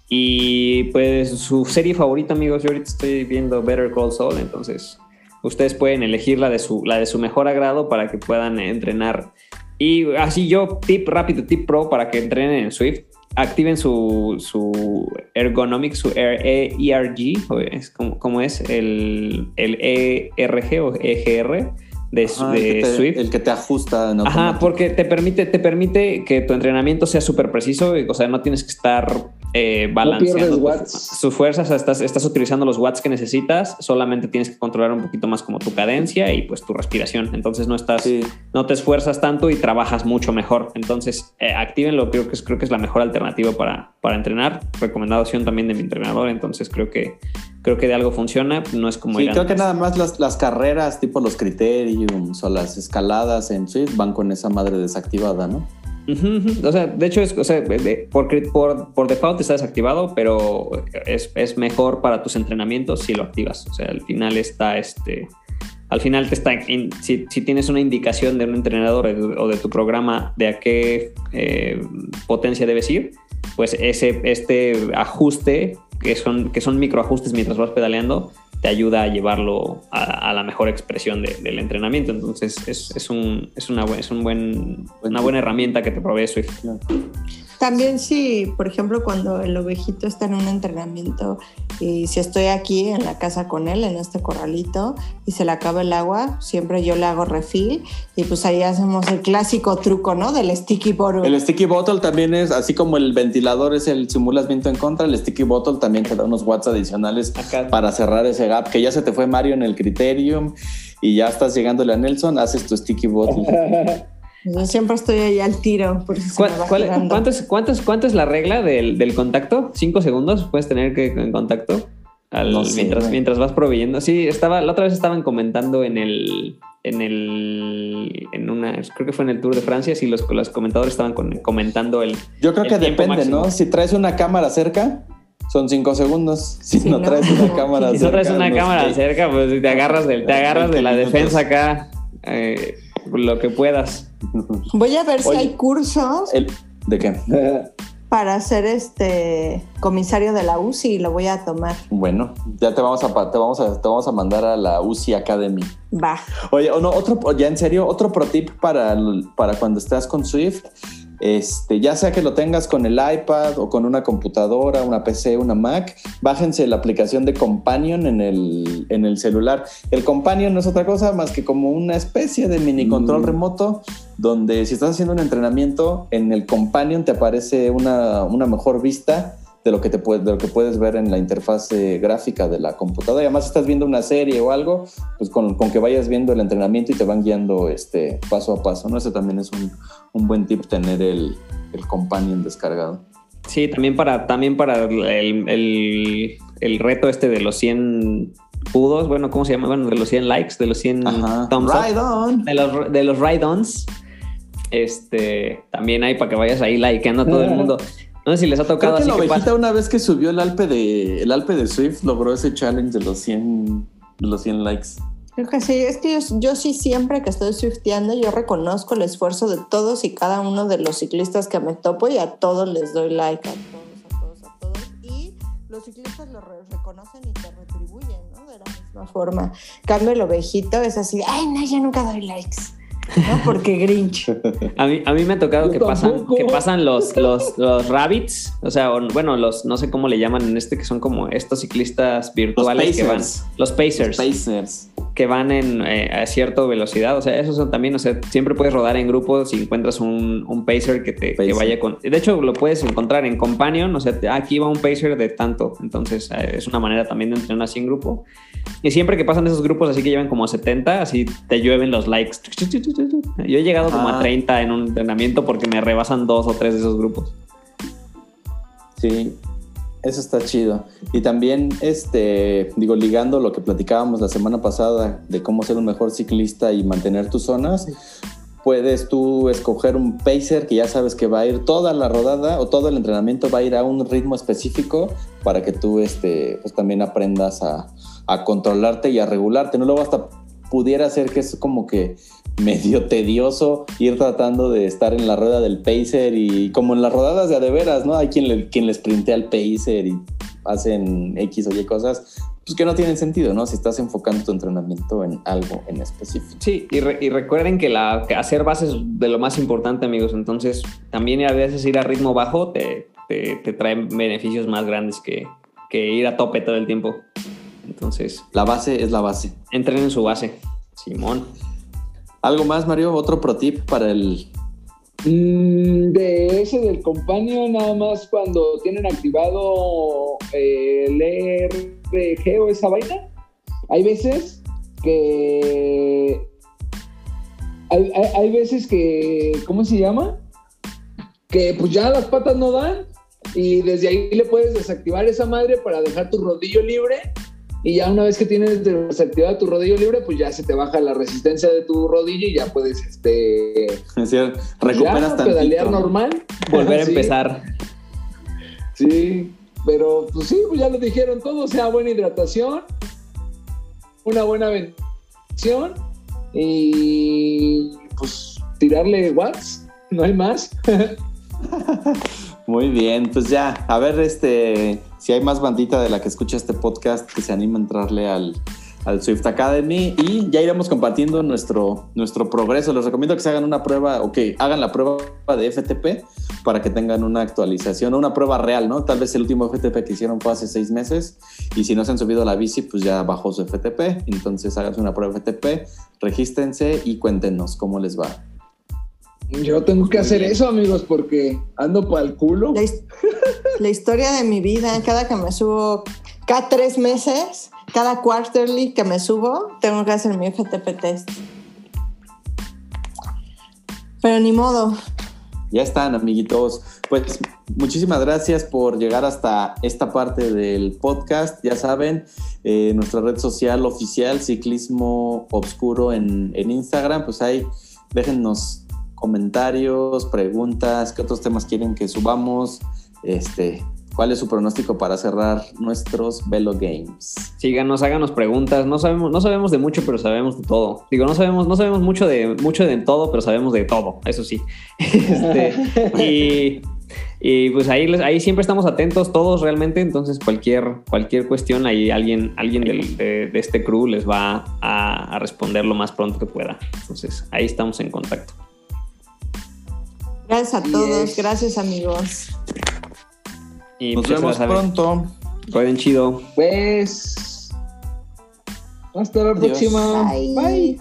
Y pues su serie favorita, amigos, yo ahorita estoy viendo Better Call Saul, entonces ustedes pueden elegir la de su, la de su mejor agrado para que puedan entrenar. Y así yo, tip rápido, tip pro para que entrenen en Swift. Activen su, su ergonomic, su R- ERG, es como, como es el, el ERG o EGR de, Ajá, de te, Swift. el que te ajusta en Ajá, porque te permite, te permite que tu entrenamiento sea súper preciso, o sea, no tienes que estar eh, balanceando pierdes tu- watts. sus fuerzas, o sea, estás, estás utilizando los watts que necesitas, solamente tienes que controlar un poquito más como tu cadencia y pues tu respiración, entonces no estás, Sí. no te esfuerzas tanto y trabajas mucho mejor, entonces eh, actívenlo, creo que es, creo que es la mejor alternativa para, para entrenar, recomendación también de mi entrenador, entonces creo que, creo que de algo funciona, no es como Sí, creo que nada más las, las carreras, tipo los criteriums o las escaladas en Swift, van con esa madre desactivada, ¿no? O sea, de hecho, es, o sea, por, por, por default está desactivado, pero es, es mejor para tus entrenamientos si lo activas. O sea, al final está este. Al final te está. si, si tienes una indicación de un entrenador o de, o de tu programa de a qué eh, potencia debes ir, pues ese, este ajuste, que son, que son microajustes mientras vas pedaleando, te ayuda a llevarlo a, a la mejor expresión de- del entrenamiento. Entonces, es, es, un, es, una, es un buen, una buena herramienta que te provee Swift. También si, por ejemplo, cuando el ovejito está en un entrenamiento y si estoy aquí en la casa con él, en este corralito, y se le acaba el agua, siempre yo le hago refill y pues ahí hacemos el clásico truco, ¿no? Del sticky bottle. El sticky bottle también es, así como el ventilador es el simulas viento en contra, el sticky bottle también te da unos watts adicionales Acá. para cerrar ese gap, que ya se te fue Mario en el criterium y ya estás llegándole a Nelson, haces tu sticky bottle. Yo siempre estoy ahí al tiro, por si ¿Cuál- cuánto, es, cuánto es- cuánto es la regla del, del contacto? ¿Cinco segundos puedes tener que en contacto? Al- No sé, mientras, güey. mientras vas proveyendo. Sí, estaba, la otra vez estaban comentando en el. En el. En una. Creo que fue en el Tour de Francia. Sí, los, los comentadores estaban con- comentando el. Yo creo El que depende, máximo. ¿no? Si traes una cámara cerca, son cinco segundos. Si Sí, no no. traes una cámara Si cerca. no traes una cámara cerca, pues te agarras, del, te agarras de la 20 minutos. defensa acá. eh, lo que puedas. Voy a ver si hay cursos El- ¿De qué? para ser este comisario de la UCI y lo voy a tomar. Bueno, ya te vamos a te vamos a te vamos a mandar a la UCI Academy. Va. Oye, o no, otro, ya en serio, otro pro tip para, para cuando estás con Swift, este, ya sea que lo tengas con el iPad o con una computadora, una PC, una Mac, bájense la aplicación de Companion en el, en el celular. El Companion no es otra cosa más que como una especie de mini control Mm. remoto donde si estás haciendo un entrenamiento, en el Companion te aparece una, una mejor vista de lo que te puedes, de lo que puedes ver en la interfaz eh, gráfica de la computadora. Y además, si estás viendo una serie o algo, pues con, con que vayas viendo el entrenamiento y te van guiando este, paso a paso. ¿no? Ese también es un, un buen tip tener el, el companion descargado. Sí, también para, también para el, el- el reto este de los 100 pudos, bueno, ¿cómo se llama? Bueno, de los 100 likes, de los 100 Ajá. thumbs up, Right on. de los, de los ride-ons. Este, también hay para que vayas ahí likeando a todo el mundo. No sé si les ha Creo tocado que así la que ovejita pasa- una vez que subió el Alpe de el Alpe de Swift logró ese challenge de los 100 de los 100 likes. Creo que sí, es que yo, yo sí siempre que estoy swifteando, yo reconozco el esfuerzo de todos y cada uno de los ciclistas que me topo y a todos les doy like, a todos, a todos, a todos. Y los ciclistas lo re- reconocen y te retribuyen, ¿no? De la misma forma. Cambio el ovejito, es así, ay, no, yo nunca doy likes, ¿no? Porque Grinch. A mí, a mí me ha tocado Yo que pasan, que pasan los, los, los rabbits, o sea, o- bueno, los, no sé cómo le llaman en este, que son como estos ciclistas virtuales que van, Pacers. los Pacers, Pacers. Que van en, eh, a cierta velocidad, o sea, esos son también, o sea, siempre puedes rodar en grupo si encuentras un, un Pacer que te que Pacer. vaya con, de hecho lo puedes encontrar en Companion, o sea, ah, aquí va un Pacer de tanto, entonces eh, es una manera también de entrenar así en grupo, y siempre que pasan esos grupos así que llevan como 70, así te llueven los likes. Yo he llegado como a Ah. 30 en un entrenamiento porque me rebasan dos o tres de esos grupos. Sí, eso está chido. Y también, este, digo, ligando lo que platicábamos la semana pasada de cómo ser un mejor ciclista y mantener tus zonas, puedes tú escoger un pacer que ya sabes que va a ir toda la rodada o todo el entrenamiento va a ir a un ritmo específico para que tú este, pues también aprendas a, a controlarte y a regularte. ¿no? Luego hasta pudiera ser que es como que medio tedioso ir tratando de estar en la rueda del pacer y como en las rodadas de a de veras, ¿no? Hay quien, le, quien les printea al pacer y hacen X o Y cosas, pues que no tienen sentido, ¿no? Si estás enfocando tu entrenamiento en algo en específico. Sí, y, re- y recuerden que, la, que hacer bases es de lo más importante, amigos. Entonces, también a veces ir a ritmo bajo te, te, te trae beneficios más grandes que, que ir a tope todo el tiempo. Entonces, La base es la base. entrenen su base. Simón. ¿Algo más, Mario? ¿Otro pro tip para el Mm, de ese del companion, nada más cuando tienen activado eh, el ERG o esa vaina, hay veces que. Hay, hay- hay veces que. ¿Cómo se llama? Que pues ya las patas no dan y desde ahí le puedes desactivar esa madre para dejar tu rodillo libre. Y ya una vez que tienes desactivado tu rodillo libre, pues ya se te baja la resistencia de tu rodillo y ya puedes este, es recuperas ya, pedalear normal. Volver a Sí, empezar. Sí, pero pues sí, pues ya lo dijeron todo, o sea, buena hidratación, una buena ventilación y pues tirarle watts, no hay más. Muy bien, pues ya, a ver este, si hay más bandita de la que escucha este podcast que se anima a entrarle al, al Swift Academy y ya iremos compartiendo nuestro, nuestro progreso. Les recomiendo que se hagan una prueba o que hagan la prueba de FTP para que tengan una actualización, una prueba real, ¿no? Tal vez el último FTP que hicieron fue hace seis meses y si no se han subido a la bici, pues ya bajó su FTP. Entonces háganse una prueba FTP, regístrense y cuéntenos cómo les va. Yo tengo que hacer eso, amigos, porque ando para el culo. La historia de mi vida, cada que me subo, cada tres meses, cada quarterly que me subo, tengo que hacer mi FTP test. Pero ni modo. Ya están, amiguitos. Pues muchísimas gracias por llegar hasta esta parte del podcast. Ya saben, eh, nuestra red social oficial, Ciclismo Obscuro en, en Instagram, pues ahí déjennos comentarios, preguntas, qué otros temas quieren que subamos, este, cuál es su pronóstico para cerrar nuestros Velo Games. Síganos, háganos preguntas. No sabemos, no sabemos de mucho, pero sabemos de todo. Digo, no sabemos, no sabemos mucho de mucho de todo, pero sabemos de todo, eso sí. Este, y, pues ahí, ahí siempre estamos atentos todos realmente. Entonces, cualquier, cualquier cuestión, ahí alguien, alguien del- de, de este crew les va a responder lo más pronto que pueda. Entonces, ahí estamos en contacto. Gracias a todos, gracias amigos. Y Nos pues, vemos pronto. Rueden chido. Pues hasta la Adiós. próxima. Bye. Bye.